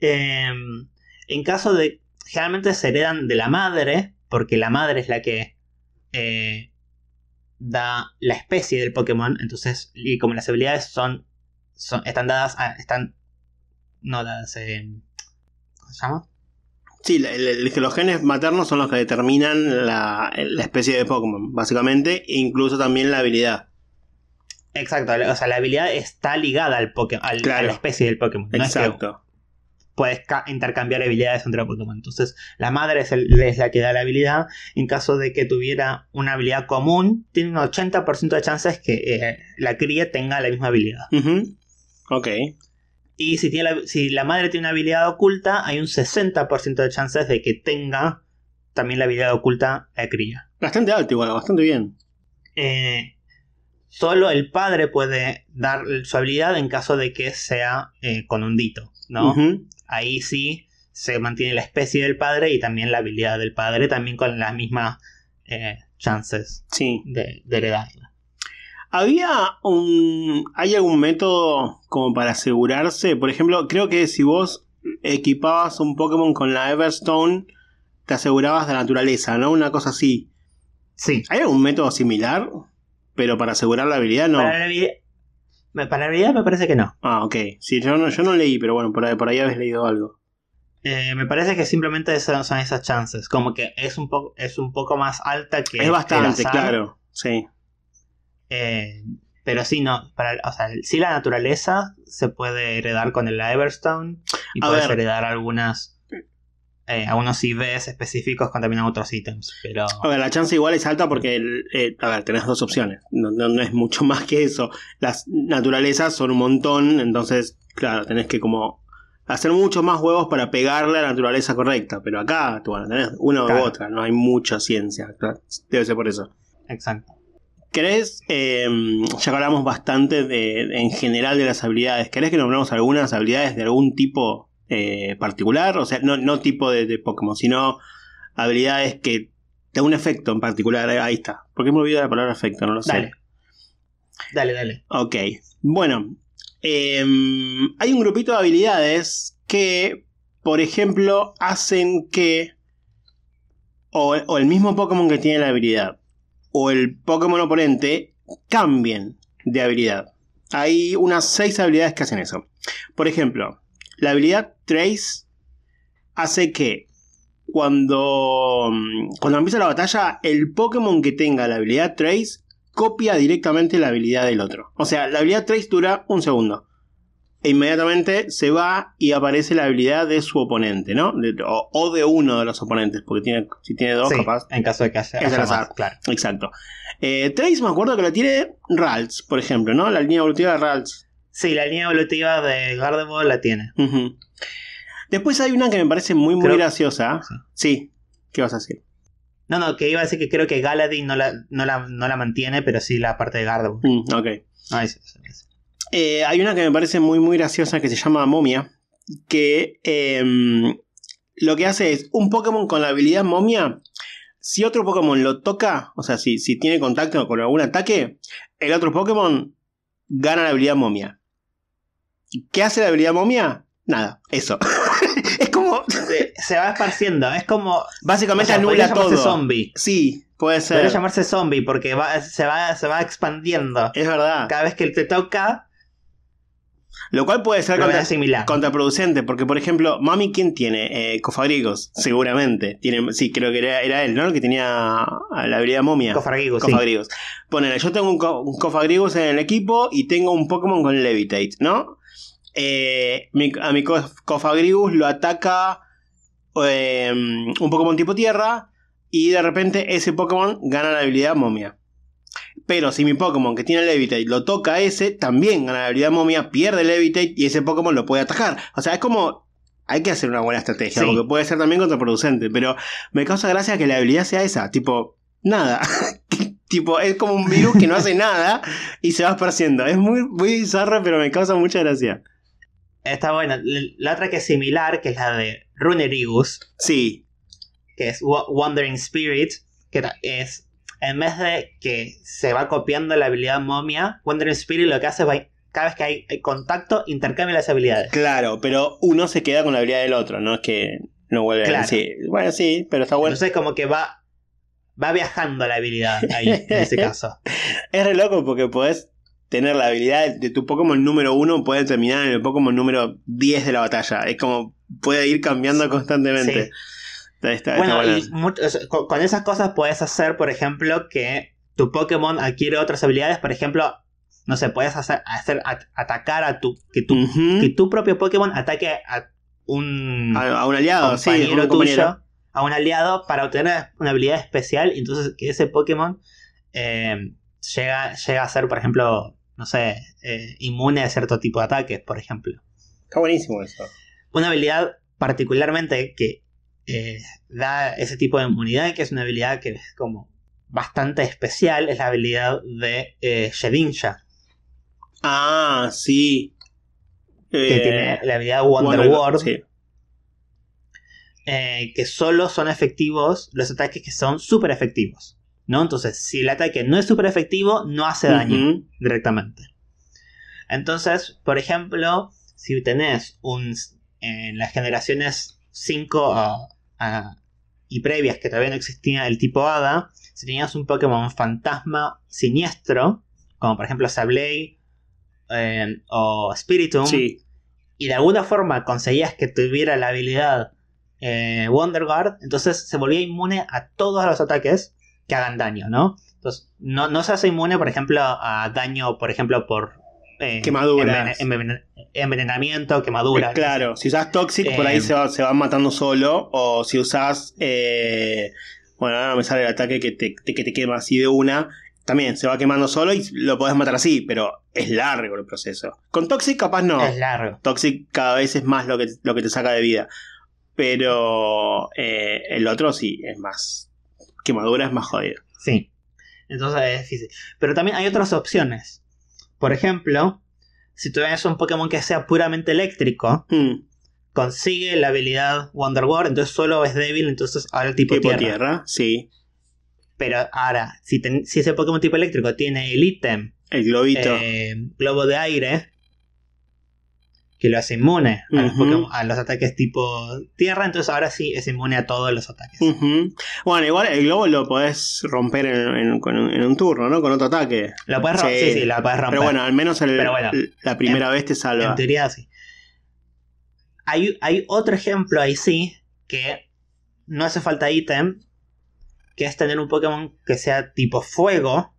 Em, en caso de. Generalmente se heredan de la madre, porque la madre es la que eh, da la especie del Pokémon. Entonces, y como las habilidades son. son están dadas. están. No dadas. ¿Cómo se llama? Sí, los genes maternos son los que determinan la, especie de Pokémon, básicamente, e incluso también la habilidad. Exacto, o sea, la habilidad está ligada al Pokémon, a la especie del Pokémon. Exacto. puedes intercambiar habilidades entre Pokémon. Entonces, la madre es, la que da la habilidad. En caso de que tuviera una habilidad común, tiene un 80% de chances que eh, la cría tenga la misma habilidad. Ok. Y si, tiene la, si la madre tiene una habilidad oculta, hay un 60% de chances de que tenga también la habilidad oculta la cría. Bastante alto igual, bastante bien. Eh, solo el padre puede dar su habilidad en caso de que sea eh, con un dito, ¿no? Ahí sí se mantiene la especie del padre y también la habilidad del padre, también con las mismas eh, chances de, de heredarla. ¿Había un. ¿Hay algún método como para asegurarse? Por ejemplo, creo que si vos equipabas un Pokémon con la Everstone, te asegurabas de la naturaleza, ¿no? Una cosa así. Sí. ¿Hay algún método similar? Pero para asegurar la habilidad, no. Para la habilidad, para la habilidad me parece que no. Ah, ok. Sí, yo no, yo no leí, pero bueno, por ahí, por ahí habéis leído algo. Eh, me parece que simplemente son, esas chances. Como que es un, poco es un poco más alta que. Es bastante, claro. Sí. Eh, pero sí, no. Para, o sea, sí, la naturaleza se puede heredar con el Everstone. Y puedes heredar algunas. Eh, algunos IVs específicos con también otros ítems. Pero. A ver, la chance igual es alta porque. Eh, a ver, tenés dos opciones. No, no, es mucho más que eso. Las naturalezas son un montón. Entonces, claro, tenés que como. Hacer muchos más huevos para pegarle a la naturaleza correcta. Pero acá, bueno, tenés una u otra. No hay mucha ciencia. Debe ser por eso. Exacto. ¿Querés, em, ya que hablamos bastante de, en general de las habilidades, ¿querés que nombremos algunas habilidades de algún tipo eh, particular? O sea, no, tipo de, Pokémon, sino habilidades que tengan un efecto en particular. Ahí está. ¿Por qué me olvidé la palabra efecto? No lo sé. Dale, dale. dale. Ok. Bueno, em, hay un grupito de habilidades que, por ejemplo, hacen que... o el mismo Pokémon que tiene la habilidad o el Pokémon oponente cambien de habilidad. Hay unas 6 habilidades que hacen eso. Por ejemplo, la habilidad Trace hace que cuando, mm, cuando empieza la batalla, el Pokémon que tenga la habilidad Trace copia directamente la habilidad del otro. O sea, la habilidad Trace dura un segundo e inmediatamente se va y aparece la habilidad de su oponente, ¿no? o, de uno de los oponentes, porque tiene, si tiene dos, capaz. En caso de que haya, claro. Exacto. Eh, Trace me acuerdo que la tiene Ralts, por ejemplo, ¿no? La línea evolutiva de Ralts. Sí, la línea evolutiva de Gardevoir la tiene. Después hay una que me parece muy, muy graciosa. Sí. ¿Qué vas a decir? No, no, que iba a decir que creo que Galadin no la, no la, mantiene, pero sí la parte de Gardevoir. Mm, ok. Ah, eh, hay una que me parece muy, muy graciosa que se llama Momia. Que em, lo que hace es un Pokémon con la habilidad Momia. Si otro Pokémon lo toca, o sea, si, si tiene contacto con algún ataque, el otro Pokémon gana la habilidad Momia. ¿Qué hace la habilidad Momia? Nada, eso. es como. Se, va esparciendo. Es como. Básicamente anula todo. zombie. Sí, puede ser. Puede llamarse zombie porque se, va, se va expandiendo. Es verdad. Cada vez que te toca, Lo cual puede ser contra- contraproducente, porque por ejemplo, Mami, ¿quién tiene? Eh, seguramente. Tiene, sí, creo que era, era él, ¿no? El que tenía la habilidad momia. Cofagrigus, sí. Cofagregos. Ponele, yo tengo un, co- un en el equipo y tengo un Pokémon con Levitate, ¿no? Eh, mi- a mi Co- Cofagrigus lo ataca eh, un Pokémon tipo tierra y de repente ese Pokémon gana la habilidad momia. Pero si mi Pokémon que tiene Levitate lo toca a ese, también gana la habilidad momia, pierde Levitate y ese Pokémon lo puede atacar. O sea, es como... Hay que hacer una buena estrategia, Sí. porque puede ser también contraproducente. Pero me causa gracia que la habilidad sea esa, tipo, nada. tipo, es como un virus que no hace nada y se va esparciendo. Es muy, muy bizarro, pero me causa mucha gracia. Está bueno. La otra que es similar, que es la de Runerigus, Sí, que es Wa- Wandering Spirit, que es, en vez de que se va copiando la habilidad momia, Wandering Spirit lo que hace es, va- cada vez que hay, hay contacto, intercambia las habilidades. claro, pero uno se queda con la habilidad del otro, no es que no vuelve Claro. a sí. Bueno, sí, pero está bueno. Entonces como que va, va viajando la habilidad ahí, en ese caso. Es re loco porque podés tener la habilidad de tu Pokémon número uno, puede terminar en el Pokémon número 10 de la batalla. Es como puede ir cambiando constantemente. Sí. Está, está- está Bueno, y con, con esas cosas puedes hacer, por ejemplo, que tu Pokémon adquiere otras habilidades. Por ejemplo, no sé, puedes hacer, hacer at- atacar a tu que, tu. Que tu propio Pokémon ataque a un a, a un aliado, sí, compañero un compañero. tuyo, a un aliado, para obtener una habilidad especial. Y entonces que ese Pokémon eh, llega, llega a ser, por ejemplo, no sé, eh, inmune a cierto tipo de ataques, por ejemplo. Está buenísimo eso. Una habilidad particularmente que eh, da ese tipo de inmunidad, que es una habilidad que es como bastante especial, es la habilidad de eh, Shedinja, Ah, sí. que Eh, tiene la habilidad Wonder, sí. eh, que solo son efectivos los ataques que son súper efectivos. ¿no? Entonces, si el ataque no es súper efectivo, no hace daño directamente. Entonces, por ejemplo, si tenés un en las generaciones 5 a- a- y previas que todavía no existía el tipo Hada, si tenías un Pokémon fantasma siniestro, como por ejemplo Sableye eh, o Spiritomb, Sí. y de alguna forma conseguías que tuviera la habilidad eh, Wonder Guard, entonces se volvía inmune a todos los ataques que hagan daño, ¿no? Entonces, no, no se hace inmune, por ejemplo, a daño, por ejemplo, por eh, Quemaduras. envenen- envenen- envenenamiento, quemadura. Eh, Claro, si usas Toxic, por ahí Eh, se, va- se van matando solo. O si usas. eh, bueno, ahora me sale el ataque que te, te- que te quema así de una. También se va quemando solo y lo podés matar así, pero es largo el proceso. Con Toxic, capaz no. Es largo. Toxic cada vez es más lo que, lo que te saca de vida. Pero eh, el otro sí, es más. Quemadura es más jodido. Sí. Entonces es difícil. Pero también hay otras opciones. Por ejemplo, si tú tienes un Pokémon que sea puramente eléctrico, Hmm, consigue la habilidad Wonder Guard, entonces solo es débil, entonces ahora el tipo, tipo tierra. tierra. sí. Pero ahora, si, ten- si ese Pokémon tipo eléctrico tiene el ítem El globito. eh, globo de aire, que lo hace inmune a, los Ujú. Pokémon- a los ataques tipo tierra, entonces ahora sí es inmune a todos los ataques. Bueno, igual el globo lo podés romper en, un- en un turno, ¿no? Con otro ataque. Lo puedes romper, Sí. sí, sí, lo puedes romper. Pero bueno, al menos el- bueno, la primera en- vez te salva. En teoría sí. Hay, hay otro ejemplo ahí sí, que no hace falta ítem, que es tener un Pokémon que sea tipo fuego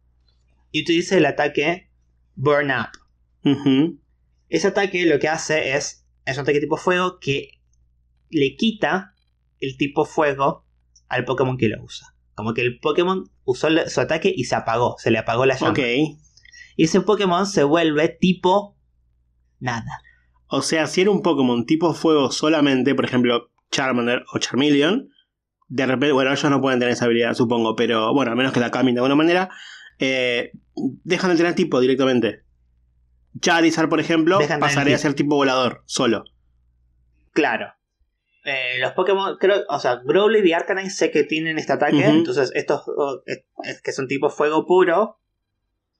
y utilice el ataque Burn Up. Ujú. Ese ataque lo que hace es, es un ataque tipo fuego que le quita el tipo fuego al Pokémon que lo usa. Como que el Pokémon usó su ataque y se apagó, se le apagó la llama. Ok. Y ese Pokémon se vuelve tipo nada. O sea, si era un Pokémon tipo fuego solamente, por ejemplo, Charmander o Charmeleon, de repente, bueno, ellos no pueden tener esa habilidad, supongo, pero bueno, a menos que la cambien de alguna manera, eh, dejan de tener tipo directamente. Charizard, por ejemplo, Dejan pasaría a ser tipo volador, solo. Claro. Eh, los Pokémon, creo, o sea, Growlithe y Arcanine sé que tienen este ataque, entonces estos es- es que son tipo fuego puro,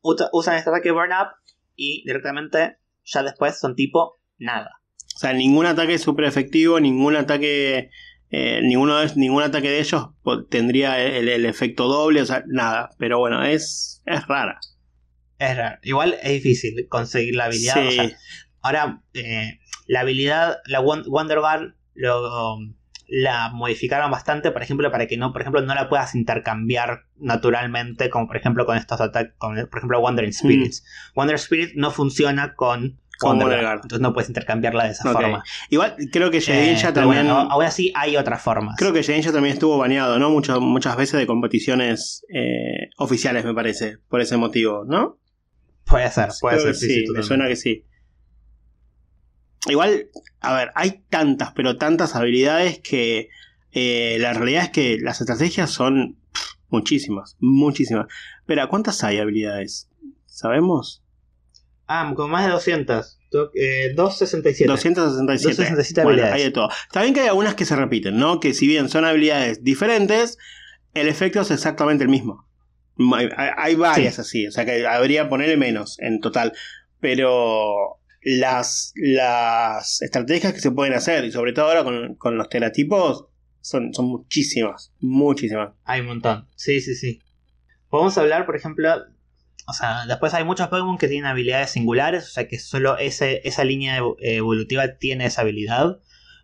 usan este ataque Burn Up y directamente ya después son tipo nada. O sea, ningún ataque es súper efectivo, ningún ataque. eh, ninguno de- ningún ataque de ellos tendría el, el efecto doble, o sea, nada. Pero bueno, es, es rara. Es raro. Igual es difícil conseguir la habilidad. Sí. O sea, Ahora, eh, la habilidad, la Wonder Bar, lo, la modificaron bastante, por ejemplo, para que no, por ejemplo, no la puedas intercambiar naturalmente, como por ejemplo con estos ataques, con por ejemplo Wandering Spirits. Wonder Spirit no funciona con Wonder Guard, Guard. entonces no puedes intercambiarla de esa forma. Igual creo que Eh, Shedinja pero también. bueno, aún así hay otras formas. Creo que Shedinja también estuvo baneado, ¿no? Muchas, muchas veces de competiciones eh, oficiales, me parece, por ese motivo, ¿no? Puede ser, puede Creo ser, sí, sí, sí, me suena que sí. Igual, a ver, hay tantas, pero tantas habilidades que eh, la realidad es que las estrategias son pff, muchísimas, muchísimas. Pero ¿cuántas hay habilidades? ¿Sabemos? Ah, con más de 200. To- eh, 267. 267. 267 Bueno, habilidades. hay de todo. Está bien que hay algunas que se repiten, ¿no? Que si bien son habilidades diferentes, el efecto es exactamente el mismo. Hay, varias así, o sea que habría ponerle menos en total. Pero las, las estrategias que se pueden hacer, y sobre todo ahora con, con los teratipos, son, son muchísimas, muchísimas. Hay un montón. Sí, sí, sí. Podemos hablar, por ejemplo. O sea, después hay muchos Pokémon que tienen habilidades singulares, o sea que solo ese, esa línea evo- evolutiva tiene esa habilidad.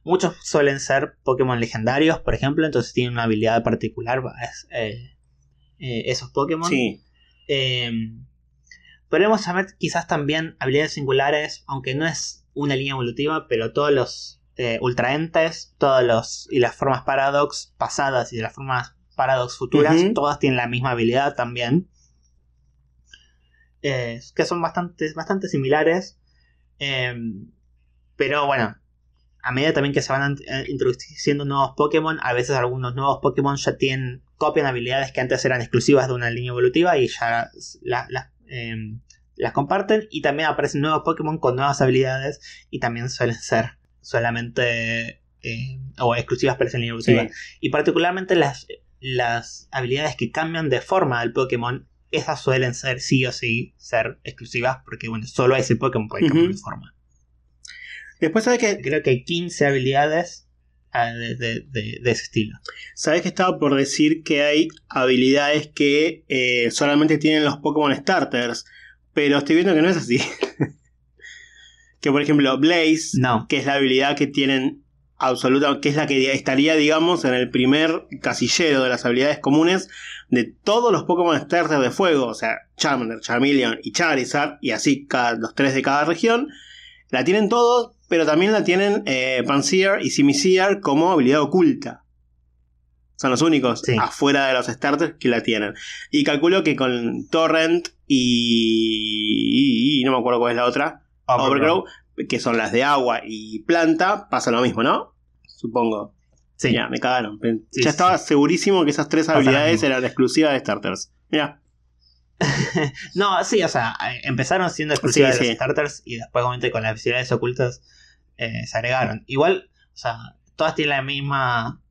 Muchos suelen ser Pokémon legendarios, por ejemplo, entonces tienen una habilidad particular es, eh, eh, esos Pokémon. Sí, Eh, podemos saber quizás también habilidades singulares, aunque no es una línea evolutiva, pero todos los eh, ultraentes, todos los y las formas paradox pasadas y las formas paradox futuras, todas tienen la misma habilidad también. Eh, que son bastante, bastante similares. Eh, pero bueno, a medida también que se van eh, introduciendo nuevos Pokémon, a veces algunos nuevos Pokémon ya tienen, copian habilidades que antes eran exclusivas de una línea evolutiva y ya la- la- em, las comparten. Y también aparecen nuevos Pokémon con nuevas habilidades y también suelen ser solamente eh, o exclusivas para esa línea evolutiva. sí. Y particularmente las, las habilidades que cambian de forma al Pokémon, esas suelen ser sí o sí ser exclusivas porque bueno, solo ese Pokémon puede cambiar de forma. Después, ¿sabes que Creo que hay 15 habilidades ah, de, de- de- de ese estilo. ¿Sabes que estaba por decir que hay habilidades que eh, solamente tienen los Pokémon Starters? Pero estoy viendo que no es así. que por ejemplo, Blaze, No. que es la habilidad que tienen absoluta, que es la que estaría, digamos, en el primer casillero de las habilidades comunes de todos los Pokémon Starters de fuego, o sea, Charmander, Charmeleon y Charizard, y así cada, los tres de cada región, la tienen todos, pero también la tienen eh, y Simisear como habilidad oculta. Son los únicos Sí. afuera de los starters que la tienen. Y calculo que con Torrent y, y- y no me acuerdo cuál es la otra, Overgrow, que son las de agua y planta, pasa lo mismo, ¿no? Supongo. Sí. Mira, me cagaron. Sí, ya sí, estaba segurísimo que esas tres Pasa habilidades eran exclusivas de starters. Mira, No, sí, o sea, eh, empezaron siendo exclusivas Sí, de los starters y después, obviamente, con las habilidades ocultas eh, se agregaron. Igual, o sea, todas tienen la misma,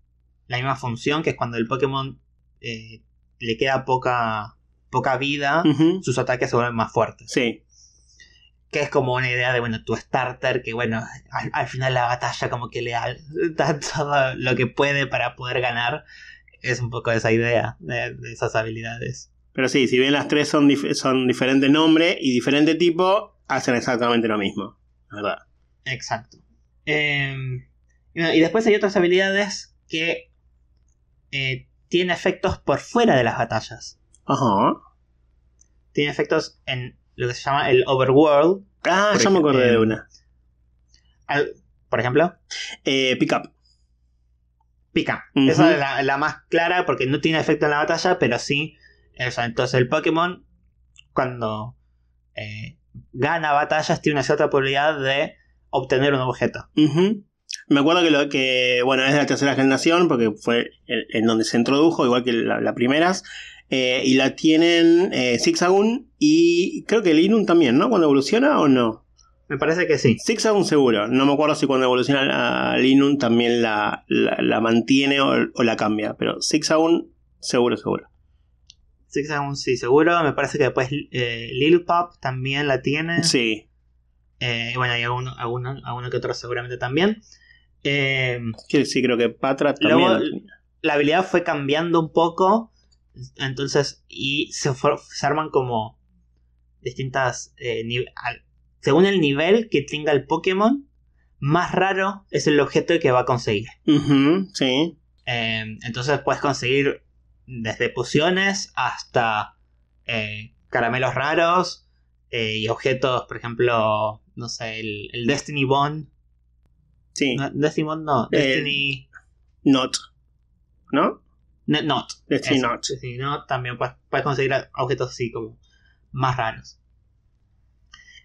la misma función, que es cuando el Pokémon eh, le queda poca, poca vida, sus ataques se vuelven más fuertes. sí. Que es como una idea de, bueno, tu starter, que bueno, al, al final la batalla como que le da, todo lo que puede para poder ganar. Es un poco esa idea de, de esas habilidades. Pero sí, si bien las tres son, dif- son diferente nombre y diferente tipo, hacen exactamente lo mismo. ¿Verdad? Exacto. Eh, y, después hay otras habilidades que eh, tienen efectos por fuera de las batallas. Ajá. Tienen efectos en lo que se llama el overworld. Ah, Por ya me acordé de una. Al- por ejemplo, Eh, pick up. pica. Ujú. Esa es la, la más clara porque no tiene efecto en la batalla, pero sí. o sea, entonces el Pokémon, cuando eh, gana batallas, tiene una cierta probabilidad de obtener un objeto. Me acuerdo que, lo, que, bueno, es de la tercera generación, porque fue el- en donde se introdujo, igual que la, la primeras. eh, y la tienen eh, Zigzagoon y creo que Linun también, ¿no? Cuando evoluciona o no. Me parece que sí. Zigzagoon seguro. No me acuerdo si cuando evoluciona a Linun también la, la, la mantiene o, o la cambia. Pero Zigzagoon seguro, seguro. Zigzagoon sí, seguro. Me parece que después eh, Lil Pop también la tiene. Sí. Eh, bueno, hay alguno, alguno, alguno que otro seguramente también. Eh, Que sí, creo que Patra también. Luego, la habilidad fue cambiando un poco. Entonces, y se, for- se arman como distintas. eh, al- según el nivel que tenga el Pokémon, más raro es el objeto que va a conseguir. Sí. Entonces puedes conseguir desde pociones hasta caramelos raros y objetos, por ejemplo, no sé, el, el Destiny Bond. Sí. No, Destiny Bond no, Eh, Destiny Not. ¿No? no- Not. Destiny Eso, Not. Destiny Not también puedes, puedes conseguir objetos así como más raros.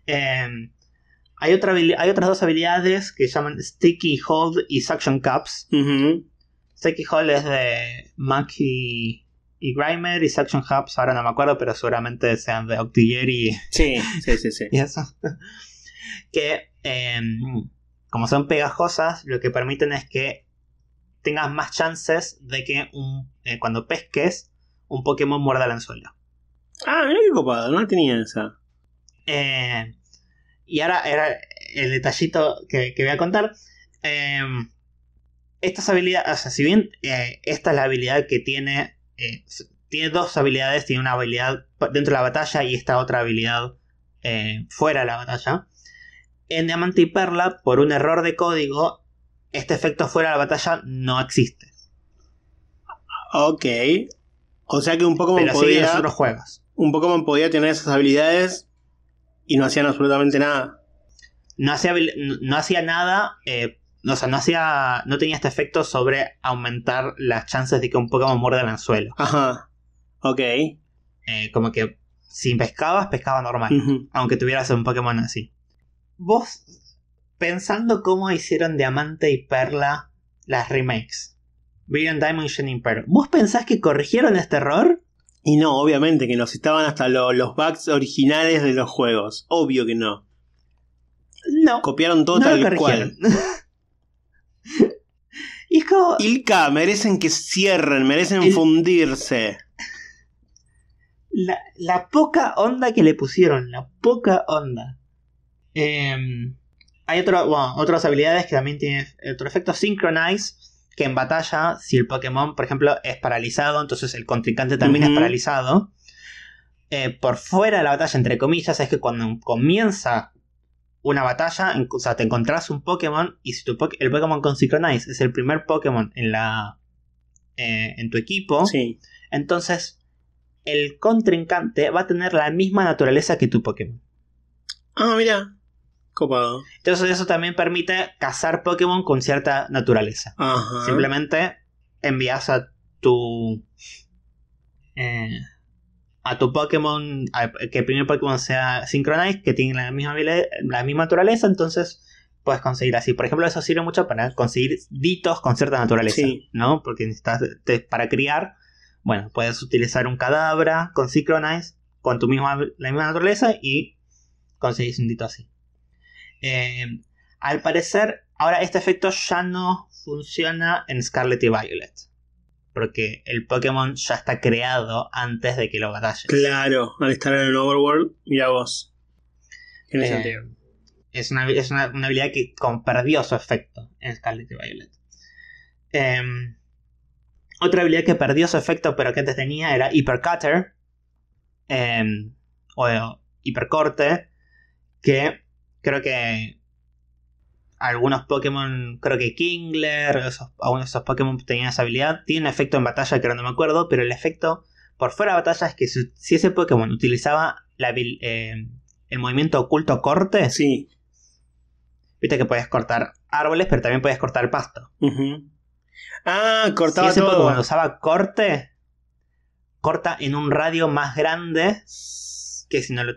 Eh, hay, otra hay otras dos habilidades que llaman Sticky Hold y Suction Cups. Sticky Hold es de Monkey y Grimer y Suction Hubs, ahora no me acuerdo, pero seguramente sean de Octillery Sí, sí, sí, sí. y eso. Que eh, como son pegajosas, lo que permiten es que tengas más chances de que un, eh, cuando pesques un Pokémon muerda el anzuelo. Ah, mira qué copado, no tenía esa. Eh, y ahora era el detallito que, que voy a contar. Eh, estas habilidades, o sea, si bien eh, esta es la habilidad que tiene, eh, tiene dos habilidades, tiene una habilidad dentro de la batalla y esta otra habilidad fuera de la batalla. En Diamante y Perla, por un error de código, este efecto fuera de la batalla no existe. Ok. O sea que un Pokémon Pero sí podía. otros juegos. Un Pokémon podía tener esas habilidades y no hacían absolutamente nada. no hacía, no- hacía nada, eh, o sea, no hacía, no tenía este efecto sobre aumentar las chances de que un Pokémon muerda el anzuelo. Ajá. Ok. Eh, como que si pescabas, pescaba normal, aunque tuvieras un Pokémon así. Vos, pensando cómo hicieron Diamante y Perla las remakes, Brilliant Diamond y Shining Pearl, ¿vos pensás que corrigieron este error? Y no, obviamente que nos estaban hasta lo- los bugs originales de los juegos. Obvio que no. No, Copiaron todo no tal cual. y es como, Ilka, merecen que cierren, merecen El- fundirse. La, la poca onda que le pusieron, la poca onda. Em, hay otro, bueno, otras habilidades que también tienen otro efecto Synchronize, que en batalla, si el Pokémon, por ejemplo, es paralizado, entonces el contrincante también es paralizado. Eh, por fuera de la batalla, entre comillas, es que cuando comienza una batalla, o sea, te encontrás un Pokémon y si tu el Pokémon con Synchronize es el primer Pokémon en la eh, en tu equipo, Sí. entonces el contrincante va a tener la misma naturaleza que tu Pokémon. Ah, mira. Copado. Entonces eso también permite cazar Pokémon con cierta naturaleza. Ajá. Simplemente envías a tu... eh, a tu Pokémon, a- que el primer Pokémon sea Synchronize, que tiene la misma, la misma naturaleza, entonces puedes conseguir así. Por ejemplo, eso sirve mucho para conseguir ditos con cierta naturaleza, Sí. ¿no? Porque necesitas, te- para criar, bueno, puedes utilizar un cadabra con Synchronize, con tu misma, la misma naturaleza y conseguís un dito así. Eh, al parecer, ahora este efecto ya no funciona en Scarlet y Violet. Porque el Pokémon ya está creado antes de que lo batalles. Claro, al estar en el Overworld, mira vos. Tiene Eh, sentido. es una, es una, una habilidad que perdió su efecto en Scarlet y Violet. Em, otra habilidad que perdió su efecto pero que antes tenía era Hypercutter. em, o Hipercorte. Que creo que algunos Pokémon, creo que Kingler, esos, algunos de esos Pokémon tenían esa habilidad. Tiene efecto en batalla que ahora no me acuerdo, pero el efecto por fuera de batalla es que si, si ese Pokémon utilizaba la, eh, el movimiento oculto corte, Sí. viste que puedes cortar árboles, pero también puedes cortar pasto. Ah, Si cortaba ese todo. Pokémon usaba corte, corta en un radio más grande que si no lo-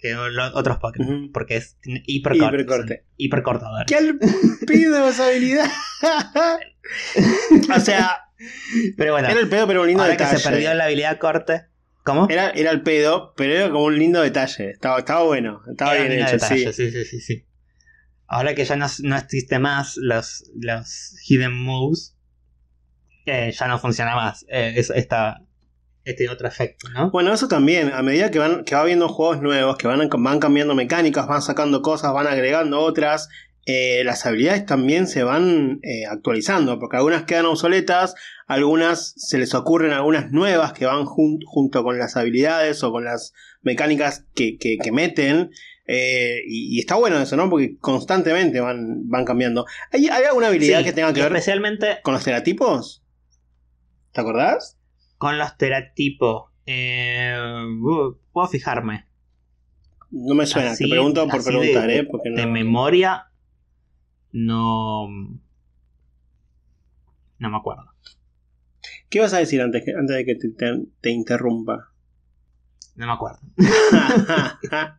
que lo- otros Pokémon. Ujú. Porque es tiene hipercorte. Hipercortadores. ¿Qué al pido esa habilidad? o sea, Pero bueno, era el pedo, pero un lindo ahora que detalle. se perdió la habilidad corte. ¿Cómo? Era, era el pedo, pero era como un lindo detalle. Estaba, estaba bueno, estaba Era bien hecho, detalle, sí. sí, sí, sí, sí. Ahora que ya no, no existe más los, los hidden moves, eh, ya no funciona más eh, es- esta, este otro efecto, ¿no? Bueno, eso también, a medida que van que va viendo juegos nuevos, que van, van cambiando mecánicas, van sacando cosas, van agregando otras, eh, las habilidades también se van eh, actualizando, porque algunas quedan obsoletas, algunas se les ocurren algunas nuevas que van jun- junto con las habilidades o con las mecánicas que, que- que meten. Eh, y, y está bueno eso, ¿no? Porque constantemente van, van cambiando. ¿Hay, hay alguna habilidad Sí, que tenga que ver especialmente con los teratipos? ¿Te acordás? Con los teratipos. Eh, uh, puedo fijarme. No me suena, Así- te pregunto por preguntar, de, ¿eh? Porque de memoria. No. No me acuerdo. ¿Qué vas a decir antes, que- antes de que te, te- te interrumpa? No me acuerdo.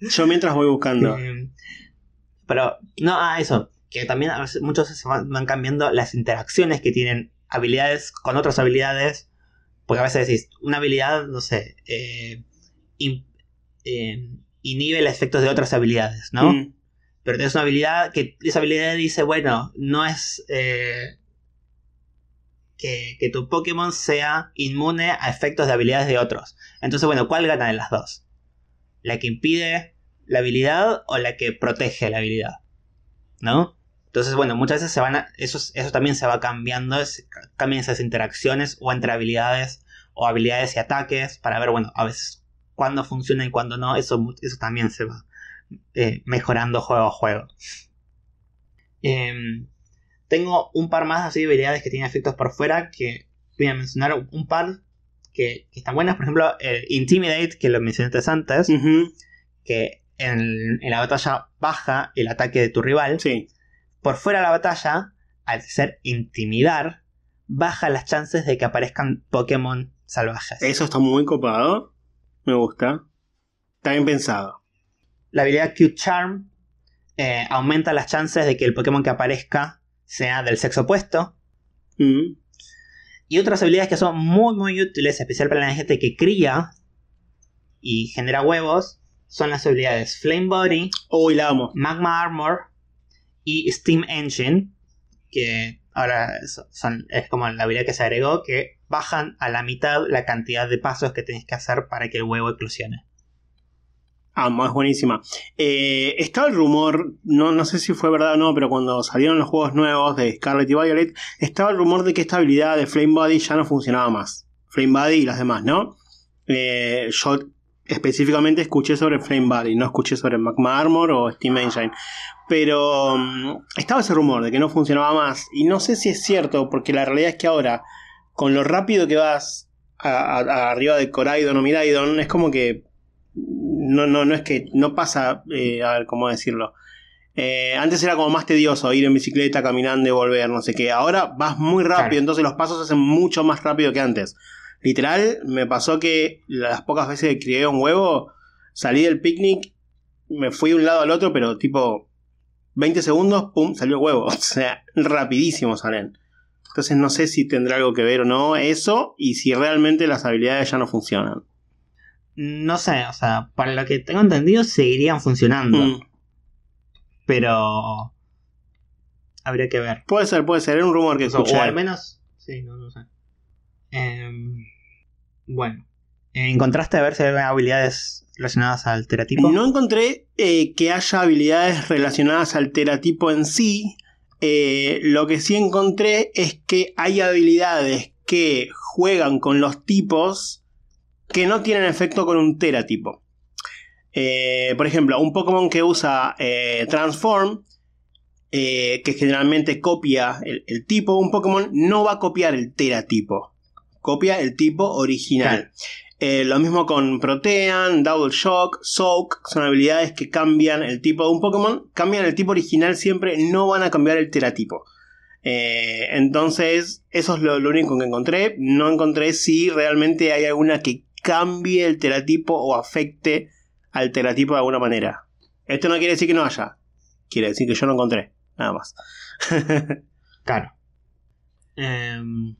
Yo mientras voy buscando. Eh, Pero, no, ah, eso. Que también van, van cambiando las interacciones que tienen habilidades con otras habilidades. Porque a veces decís, una habilidad, no sé, eh, in- eh, inhibe los efectos de otras habilidades, ¿no? Mm, Pero tienes una habilidad que esa habilidad dice, bueno, no es eh, que, que tu Pokémon sea inmune a efectos de habilidades de otros. Entonces, bueno, ¿cuál gana de las dos? ¿La que impide la habilidad o la que protege la habilidad? ¿No? Entonces, bueno, muchas veces se van a, eso, eso también se va cambiando, ca- cambian esas interacciones o entre habilidades o habilidades y ataques para ver, bueno, a veces cuándo funciona y cuándo no, eso, eso también se va eh, mejorando juego a juego. Em, tengo un par más así de habilidades que tienen efectos por fuera que voy a mencionar un par que, que están buenas. Por ejemplo, el Intimidate, que lo mencionaste antes, ujú, que en, en la batalla baja el ataque de tu rival. Sí. Por fuera de la batalla, al ser intimidar, baja las chances de que aparezcan Pokémon salvajes. Eso está muy copado. Me gusta. Está bien pensado. La habilidad Cute Charm eh, aumenta las chances de que el Pokémon que aparezca sea del sexo opuesto. Mm, Y otras habilidades que son muy muy útiles, especial para la gente que cría y genera huevos, son las habilidades Flame Body, Uy, la amo. Magma Armor y Steam Engine, que ahora es- como la habilidad que se agregó, que bajan a la mitad la cantidad de pasos que tenés que hacer para que el huevo eclosione. Amo, es buenísima. Eh, estaba el rumor, no, no sé si fue verdad o no, pero cuando salieron los juegos nuevos de Scarlet y Violet, estaba el rumor de que esta habilidad de Flame Body ya no funcionaba más. Flame Body y las demás, ¿no? Eh, yo específicamente escuché sobre Flame Body, no escuché sobre Magma Armor o Steam Engine. Pero mm, estaba ese rumor de que no funcionaba más. Y no sé si es cierto, porque la realidad es que ahora, con lo rápido que vas a- a- a arriba de Coraidon o Miraidon, es como que no, no, no es que no pasa, eh, a ver cómo decirlo. Eh, antes era como más tedioso ir en bicicleta, caminando y volver, no sé qué. Ahora vas muy rápido, Claro. entonces los pasos se hacen mucho más rápido que antes. Literal, me pasó que las pocas veces que crié un huevo, salí del picnic, me fui de un lado al otro, pero tipo 20 segundos, pum, salió el huevo. O sea, rapidísimo salen. Entonces no sé si tendrá algo que ver o no eso y si realmente las habilidades ya no funcionan. No sé, o sea, para lo que tengo entendido seguirían funcionando, Mm. pero habría que ver. Puede ser, puede ser, era un rumor que O, escuché. o al menos, sí, no, no sé. Em, bueno, ¿encontraste a ver si hay habilidades relacionadas al teratipo? No encontré eh, que haya habilidades relacionadas al teratipo en sí. Eh, lo que sí encontré es que hay habilidades que juegan con los tipos que no tienen efecto con un teratipo. Eh, por ejemplo, un Pokémon que usa eh, Transform, eh, que generalmente copia el, el tipo de un Pokémon, no va a copiar el teratipo. Copia el tipo original. Claro. Eh, lo mismo con Protean, Double Shock, Soak, son habilidades que cambian el tipo de un Pokémon, cambian el tipo original siempre, no van a cambiar el teratipo. Eh, entonces, eso es lo, lo único que encontré. No encontré si realmente hay alguna que cambie el teratipo o afecte al teratipo de alguna manera. Esto no quiere decir que no haya, quiere decir que yo no encontré, nada más. Claro. Em,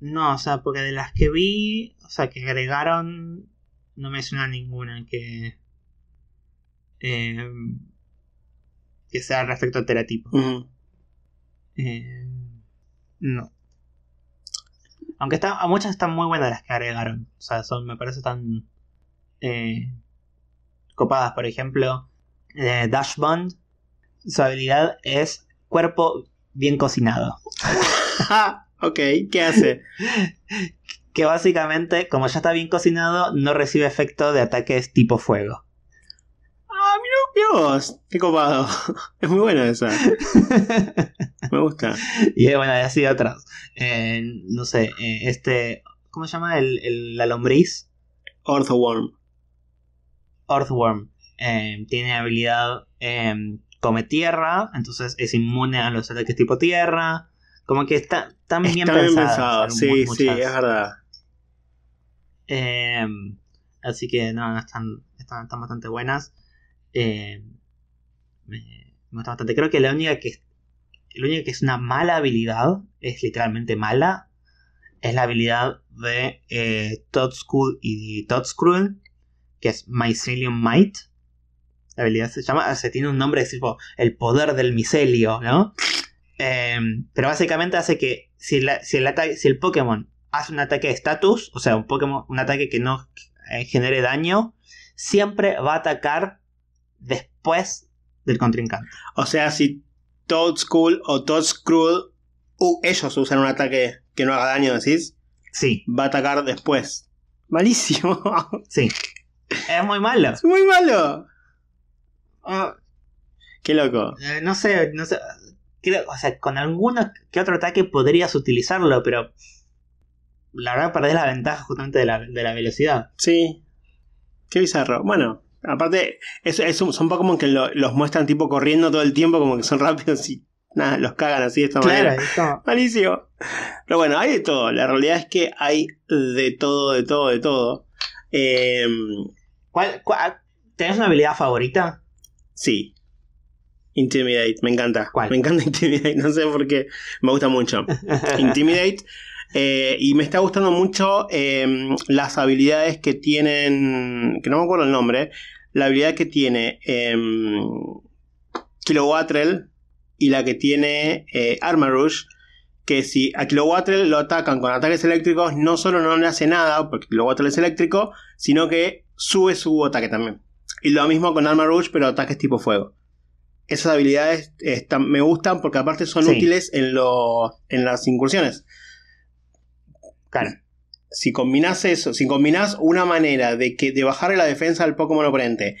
no, o sea, porque de las que vi, o sea, que agregaron, no me suena ninguna que. em, que sea respecto al teratipo. Em, no. Aunque está, a muchas están muy buenas las que agregaron. O sea, son, me parece tan. eh, copadas. Por ejemplo, eh, Dash Bond. Su habilidad es cuerpo bien cocinado. ok, ¿qué hace? Que básicamente, como ya está bien cocinado, no recibe efecto de ataques tipo fuego. Mira vos, qué copado. Es muy buena esa. Me gusta. Y bueno, y así otras. Eh, no sé, eh, este. ¿Cómo se llama? El, el- la lombriz. Orthoworm. Earthworm. Eh, tiene habilidad. eh, come tierra. Entonces es inmune a los ataques tipo tierra. Como que está, están bien Está bien pensado. Sí, sí, es verdad. Eh, así que no, no, están, están, están bastante buenas. Eh, me, me gusta bastante. Creo que la única que la única que es una mala habilidad, es literalmente mala, es la habilidad de eh, Toadstool y Toadscruel, que es Mycelium Might. La habilidad se llama, se tiene un nombre, es tipo el poder del micelio, ¿no? Eh, pero básicamente hace que si, la- si el ataque, si el Pokémon hace un ataque de status, o sea, un Pokémon, un ataque que no eh, genere daño, siempre va a atacar después del contrincante. O sea, si Toadschool o Toadscruel, uh, ellos usan un ataque que no haga daño, decís, Sí, va a atacar después. Malísimo. sí. Es muy malo. es muy malo. Ah, Qué loco. eh, no sé, no sé. Creo, o sea, con alguno que otro ataque podrías utilizarlo, pero la verdad perdés la ventaja justamente de la, de la velocidad. Sí. Qué bizarro. Bueno, aparte, es, es un- son Pokémon que lo- los muestran tipo corriendo todo el tiempo, como que son rápidos y nada, los cagan así de esta manera. Claro, es como- Malísimo. Pero bueno, hay de todo. La realidad es que hay de todo, de todo, de todo. Eh, ¿Cuál- cuál- ¿Tenés una habilidad favorita? sí. Intimidate, me encanta. ¿Cuál? Me encanta Intimidate, no sé por qué. Me gusta mucho. Intimidate. eh, y me está gustando mucho eh, las habilidades que tienen. Que no me acuerdo el nombre. La habilidad que tiene eh, Kilowattrel y la que tiene eh, Armarouge. Que si a Kilowattrel lo atacan con ataques eléctricos, no solo no le hace nada, porque Kilowattrel es eléctrico, sino que sube su ataque también. Y lo mismo con Armarouge, pero ataques tipo fuego. Esas habilidades están- me gustan porque aparte son Sí. útiles en, los en las incursiones Claro. si combinás eso, si combinás una manera de que de bajarle la defensa al Pokémon oponente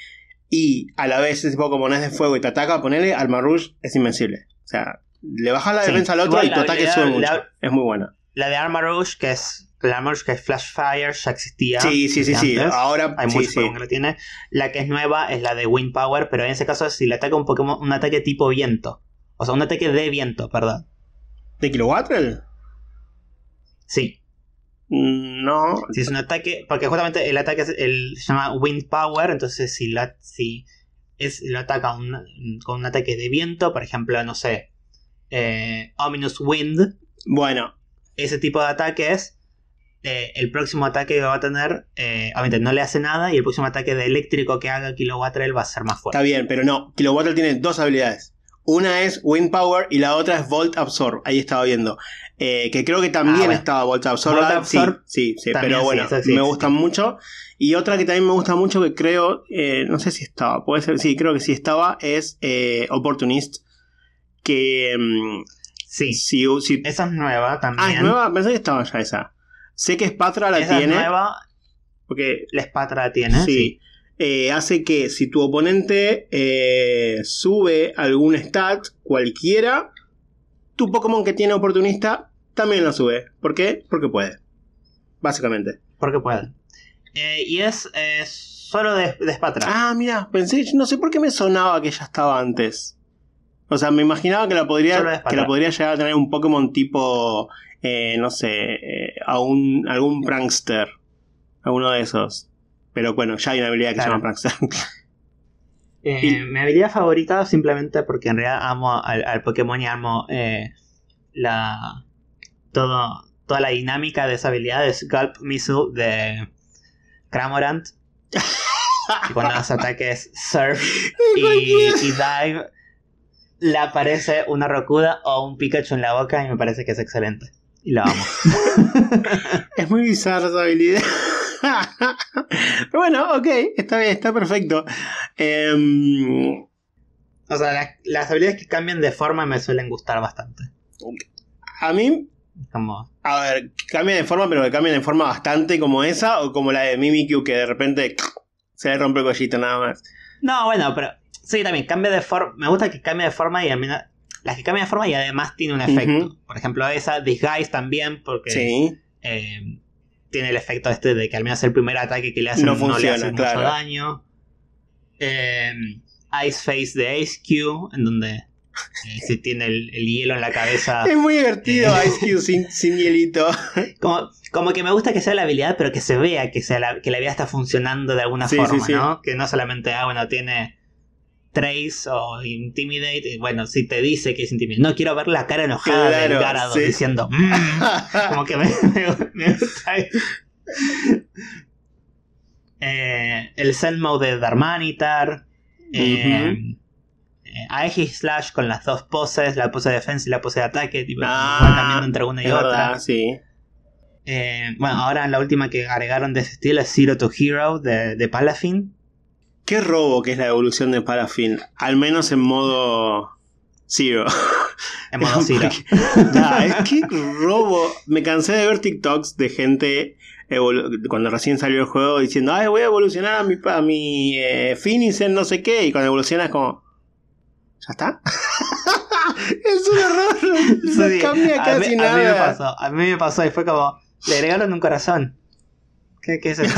y a la vez ese Pokémon es de fuego y te ataca, ponerle al Rouge es invencible. O sea, le bajas la Sí. defensa al otro Igual y tu ataque sube mucho. la- Es muy buena. La de Armarouge, que es. La Armarouge que es Flash Fire, ya existía. Sí, sí, sí, sí. Ahora Hay sí, muchos sí. Pokémon que la tiene. La que es nueva es la de Wind Power, pero en ese caso es si le ataca un Pokémon, un ataque tipo viento. O sea, un ataque de viento, perdón. ¿De Kilowattrel? Sí. Mm, No. Si es un ataque. Porque justamente el ataque es el, se llama Wind Power. Entonces, si, la, si es, lo ataca un- con un ataque de viento, por ejemplo, no sé. eh, Ominous Wind. Bueno, Ese tipo de ataques. Eh, el próximo ataque que va a tener. eh, obviamente no le hace nada. Y el próximo ataque de eléctrico que haga Kilowattrel va a ser más fuerte. está bien, pero no. Kilowattrel tiene dos habilidades. Una es Wind Power y la otra es Volt Absorb. Ahí estaba viendo. Eh, que creo que también Ah, bueno. estaba Volt Absorb. Volt Absorb sí, sí, Pero bueno, sí, me gustan mucho. Y otra que también me gusta mucho, que creo, eh, no sé si estaba, puede ser, sí, creo que sí estaba, es eh, Opportunist. Que mm, Sí. si, si- Esa es nueva también. Ah, es nueva, pensé que estaba ya esa. Sé que Spatra la Esa tiene. nueva. Porque La Spatra tiene. Sí. Eh, hace que si tu oponente eh, sube algún stat, cualquiera, tu Pokémon que tiene oportunista también lo sube. ¿Por qué? Porque puede. Básicamente. Porque puede. Eh, y es solo de, de Spatra. Ah, mira, pensé, no sé por qué me sonaba que ya estaba antes. O sea, me imaginaba que la podría, que la podría llegar a tener un Pokémon tipo, eh, no sé, eh, a un, algún prankster. Alguno de esos. Pero bueno, ya hay una habilidad que Claro. se llama prankster. Eh, y- Mi habilidad favorita, simplemente porque en realidad amo al, al Pokémon y amo eh, la. Todo, toda la dinámica de esa habilidad es Gulp Missile de Cramorant. y cuando hace ataques Surf y, y Dive, le aparece una Rokuda o un Pikachu en la boca y me parece que es excelente. Y lo amo. Es muy bizarra esa habilidad. Pero bueno, ok, está bien, está perfecto. Em, O sea, la- las habilidades que cambian de forma me suelen gustar bastante. a mí, Como, a ver, que de forma, pero que cambia de forma bastante como esa, o como la de Mimikyu que de repente se le rompe el collito nada más. No, bueno, pero Sí, también cambia de forma. Me gusta que cambie de forma y al menos. Las que cambian de forma y además tiene un efecto. Por ejemplo, esa Disguise también, porque Sí. eh, tiene el efecto este de que al menos el primer ataque que le hacen No no, le hace claro. mucho daño. Eh, Ice Face de Ice Cube, en donde eh, se tiene el, el hielo en la cabeza. Es muy divertido Ice Cube sin, sin hielito. Como, como que me gusta que sea la habilidad, pero que se vea que, sea la, que la habilidad está funcionando de alguna Sí, forma, sí. ¿no? Que no solamente, ah, bueno, tiene Trace o Intimidate. Bueno, si te dice que es Intimidate. No, quiero ver la cara enojada Claro, del Garado sí. diciendo, "Mm", como que me, me- me gusta. Eh, el Zen Mode de Darmanitar. Eh, eh, Aegis Slash con las dos poses, la pose de defensa y la pose de ataque, tipo, Ah, cambiando entre una y otra. verdad, sí. Eh, bueno, ahora la última que agregaron de ese estilo es Zero to Hero de, de Palafin. Qué robo que es la evolución de Parafin. Al menos en modo Zero. En modo Zero. ya, es que robo. Me cansé de ver TikToks de gente cuando recién salió el juego diciendo, ay, voy a evolucionar a mi, a mi eh, Phoenix en no sé qué. Y cuando evoluciona es como, ¿ya está? es un error. No Sí, cambia a casi mí, nada. A mí me pasó, a mí me pasó y fue como, le agregaron un corazón. ¿Qué, qué es eso?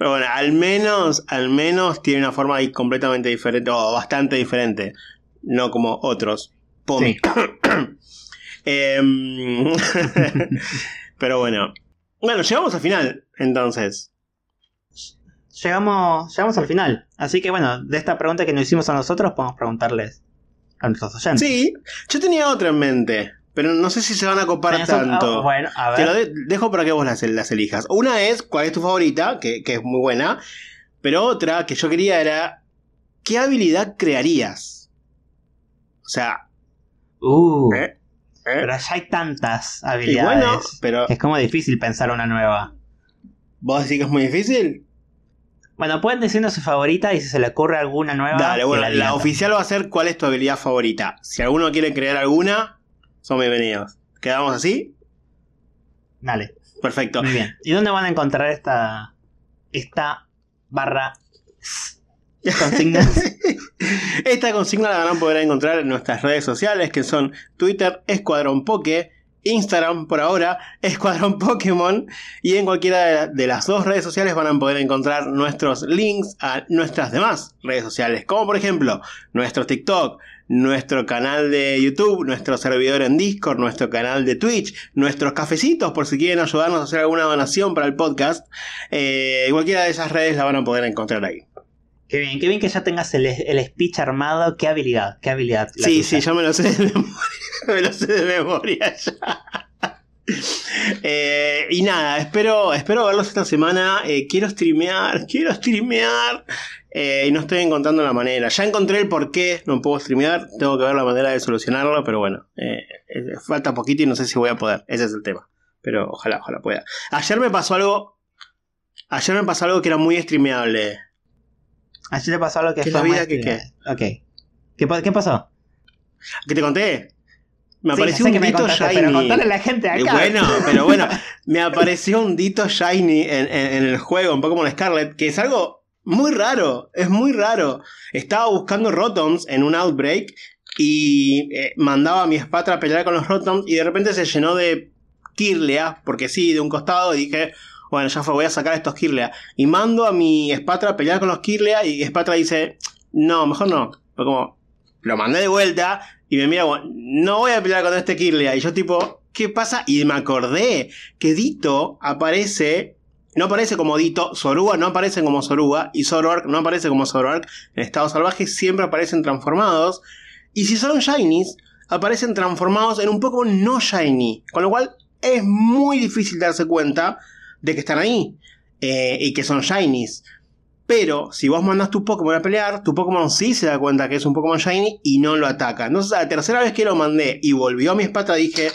Pero bueno, al menos, al menos tiene una forma ahí completamente diferente, o bastante diferente. No como otros. Pomi. Em, Pero bueno. Bueno, llegamos al final, entonces. Llegamos, llegamos al final. Así que bueno, de esta pregunta que nos hicimos a nosotros, podemos preguntarles a nuestros oyentes. Sí, yo tenía otra en mente, pero no sé si se van a copar ¿Tenés otra? tanto. Ah, bueno, a Te lo ver. de- dejo para que vos las, las elijas. Una es cuál es tu favorita, que, que es muy buena. Pero otra que yo quería era ¿qué habilidad crearías? O sea, Uh, ¿eh? ¿eh? pero ya hay tantas Y habilidades. bueno, pero que es como difícil pensar una nueva. vos decís que es muy difícil. Bueno, pueden decirnos su favorita y si se le ocurre alguna nueva. Dale, bueno, la la, oficial va a ser cuál es tu habilidad favorita. Si alguno quiere crear alguna, son bienvenidos. ¿Quedamos así? Dale, Perfecto. muy bien. ¿Y dónde van a encontrar esta, esta barra consigna? Esta consigna la van a poder encontrar en nuestras redes sociales que son Twitter, Escuadrón Poke, Instagram por ahora, Escuadrón Pokémon y en cualquiera de las dos redes sociales van a poder encontrar nuestros links a nuestras demás redes sociales, como por ejemplo nuestro TikTok, nuestro canal de YouTube, nuestro servidor en Discord, nuestro canal de Twitch, nuestros cafecitos por si quieren ayudarnos a hacer alguna donación para el podcast. Eh, cualquiera de esas redes la van a poder encontrar ahí. Qué bien, qué bien que ya tengas el, el speech armado. Qué habilidad, qué habilidad. Sí, tuya. sí, yo me lo sé de memoria. me lo sé de memoria ya. Eh, y nada, espero, espero verlos esta semana. Eh, quiero streamear, quiero streamear. Eh, y no estoy encontrando la manera. Ya encontré el por qué no puedo streamear. Tengo que ver la manera de solucionarlo. Pero bueno, eh, falta poquito y no sé si voy a poder. Ese es el tema. Pero ojalá, ojalá pueda. Ayer me pasó algo. Ayer me pasó algo que era muy streameable. Así le pasó algo que ¿Qué fue la vida que qué? Ok. ¿Qué, pa- qué pasó? ¿Qué te conté? Me Sí, apareció un que me dito shiny. Pero contale a la gente acá. Bueno, pero bueno, me apareció un dito shiny en, en- en el juego, un poco como Scarlet, que es algo muy raro, es muy raro. Estaba buscando Rotoms en un Outbreak y eh, mandaba a mi Spatra a pelear con los Rotoms y de repente se llenó de Kirlea, porque sí, de un costado y dije, bueno, ya fue, voy a sacar estos Kirlea. Y mando a mi Spatra a pelear con los Kirlea y Spatra dice, no, mejor no. Fue como, lo mandé de vuelta y me mira no voy a pelear con este Kirlea. Y yo tipo, ¿qué pasa? Y me acordé que Dito aparece, no aparece como Dito, Soruga no aparece como Soruga y Zoroark no aparece como Zoroark. En estado salvaje siempre aparecen transformados. Y si son Shinies, aparecen transformados en un Pokémon no Shiny. Con lo cual es muy difícil darse cuenta de que están ahí eh, y que son Shinies. Pero si vos mandás tu Pokémon a pelear, tu Pokémon sí se da cuenta que es un Pokémon Shiny y no lo ataca. Entonces, la tercera vez que lo mandé y volvió a mi espata, dije: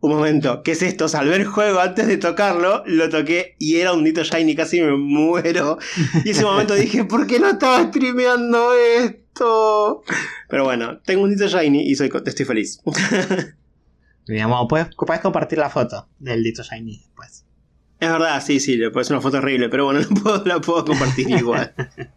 Un momento, ¿qué es esto? Salvé el juego antes de tocarlo, lo toqué y era un Dito Shiny, casi me muero. Y ese momento dije: ¿Por qué no estaba streameando esto? Pero bueno, tengo un Dito Shiny y soy, estoy feliz. Digamos, puedes, puedes compartir la foto del Dito Shiny después. Es verdad, sí, sí, le puedes una foto horrible, pero bueno, la puedo, la puedo compartir igual.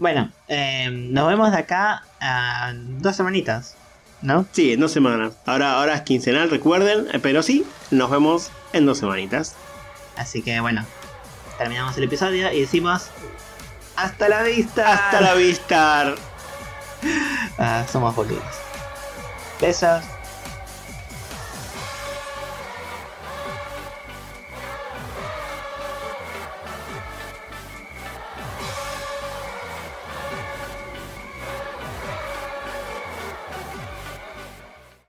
Bueno, eh, nos vemos de acá a dos semanitas, ¿no? Sí, en dos semanas. Ahora, ahora es quincenal, recuerden. Pero sí, nos vemos en dos semanitas. Así que bueno, terminamos el episodio y decimos hasta la vista. Hasta la vista. Ah, somos boludos. Besos.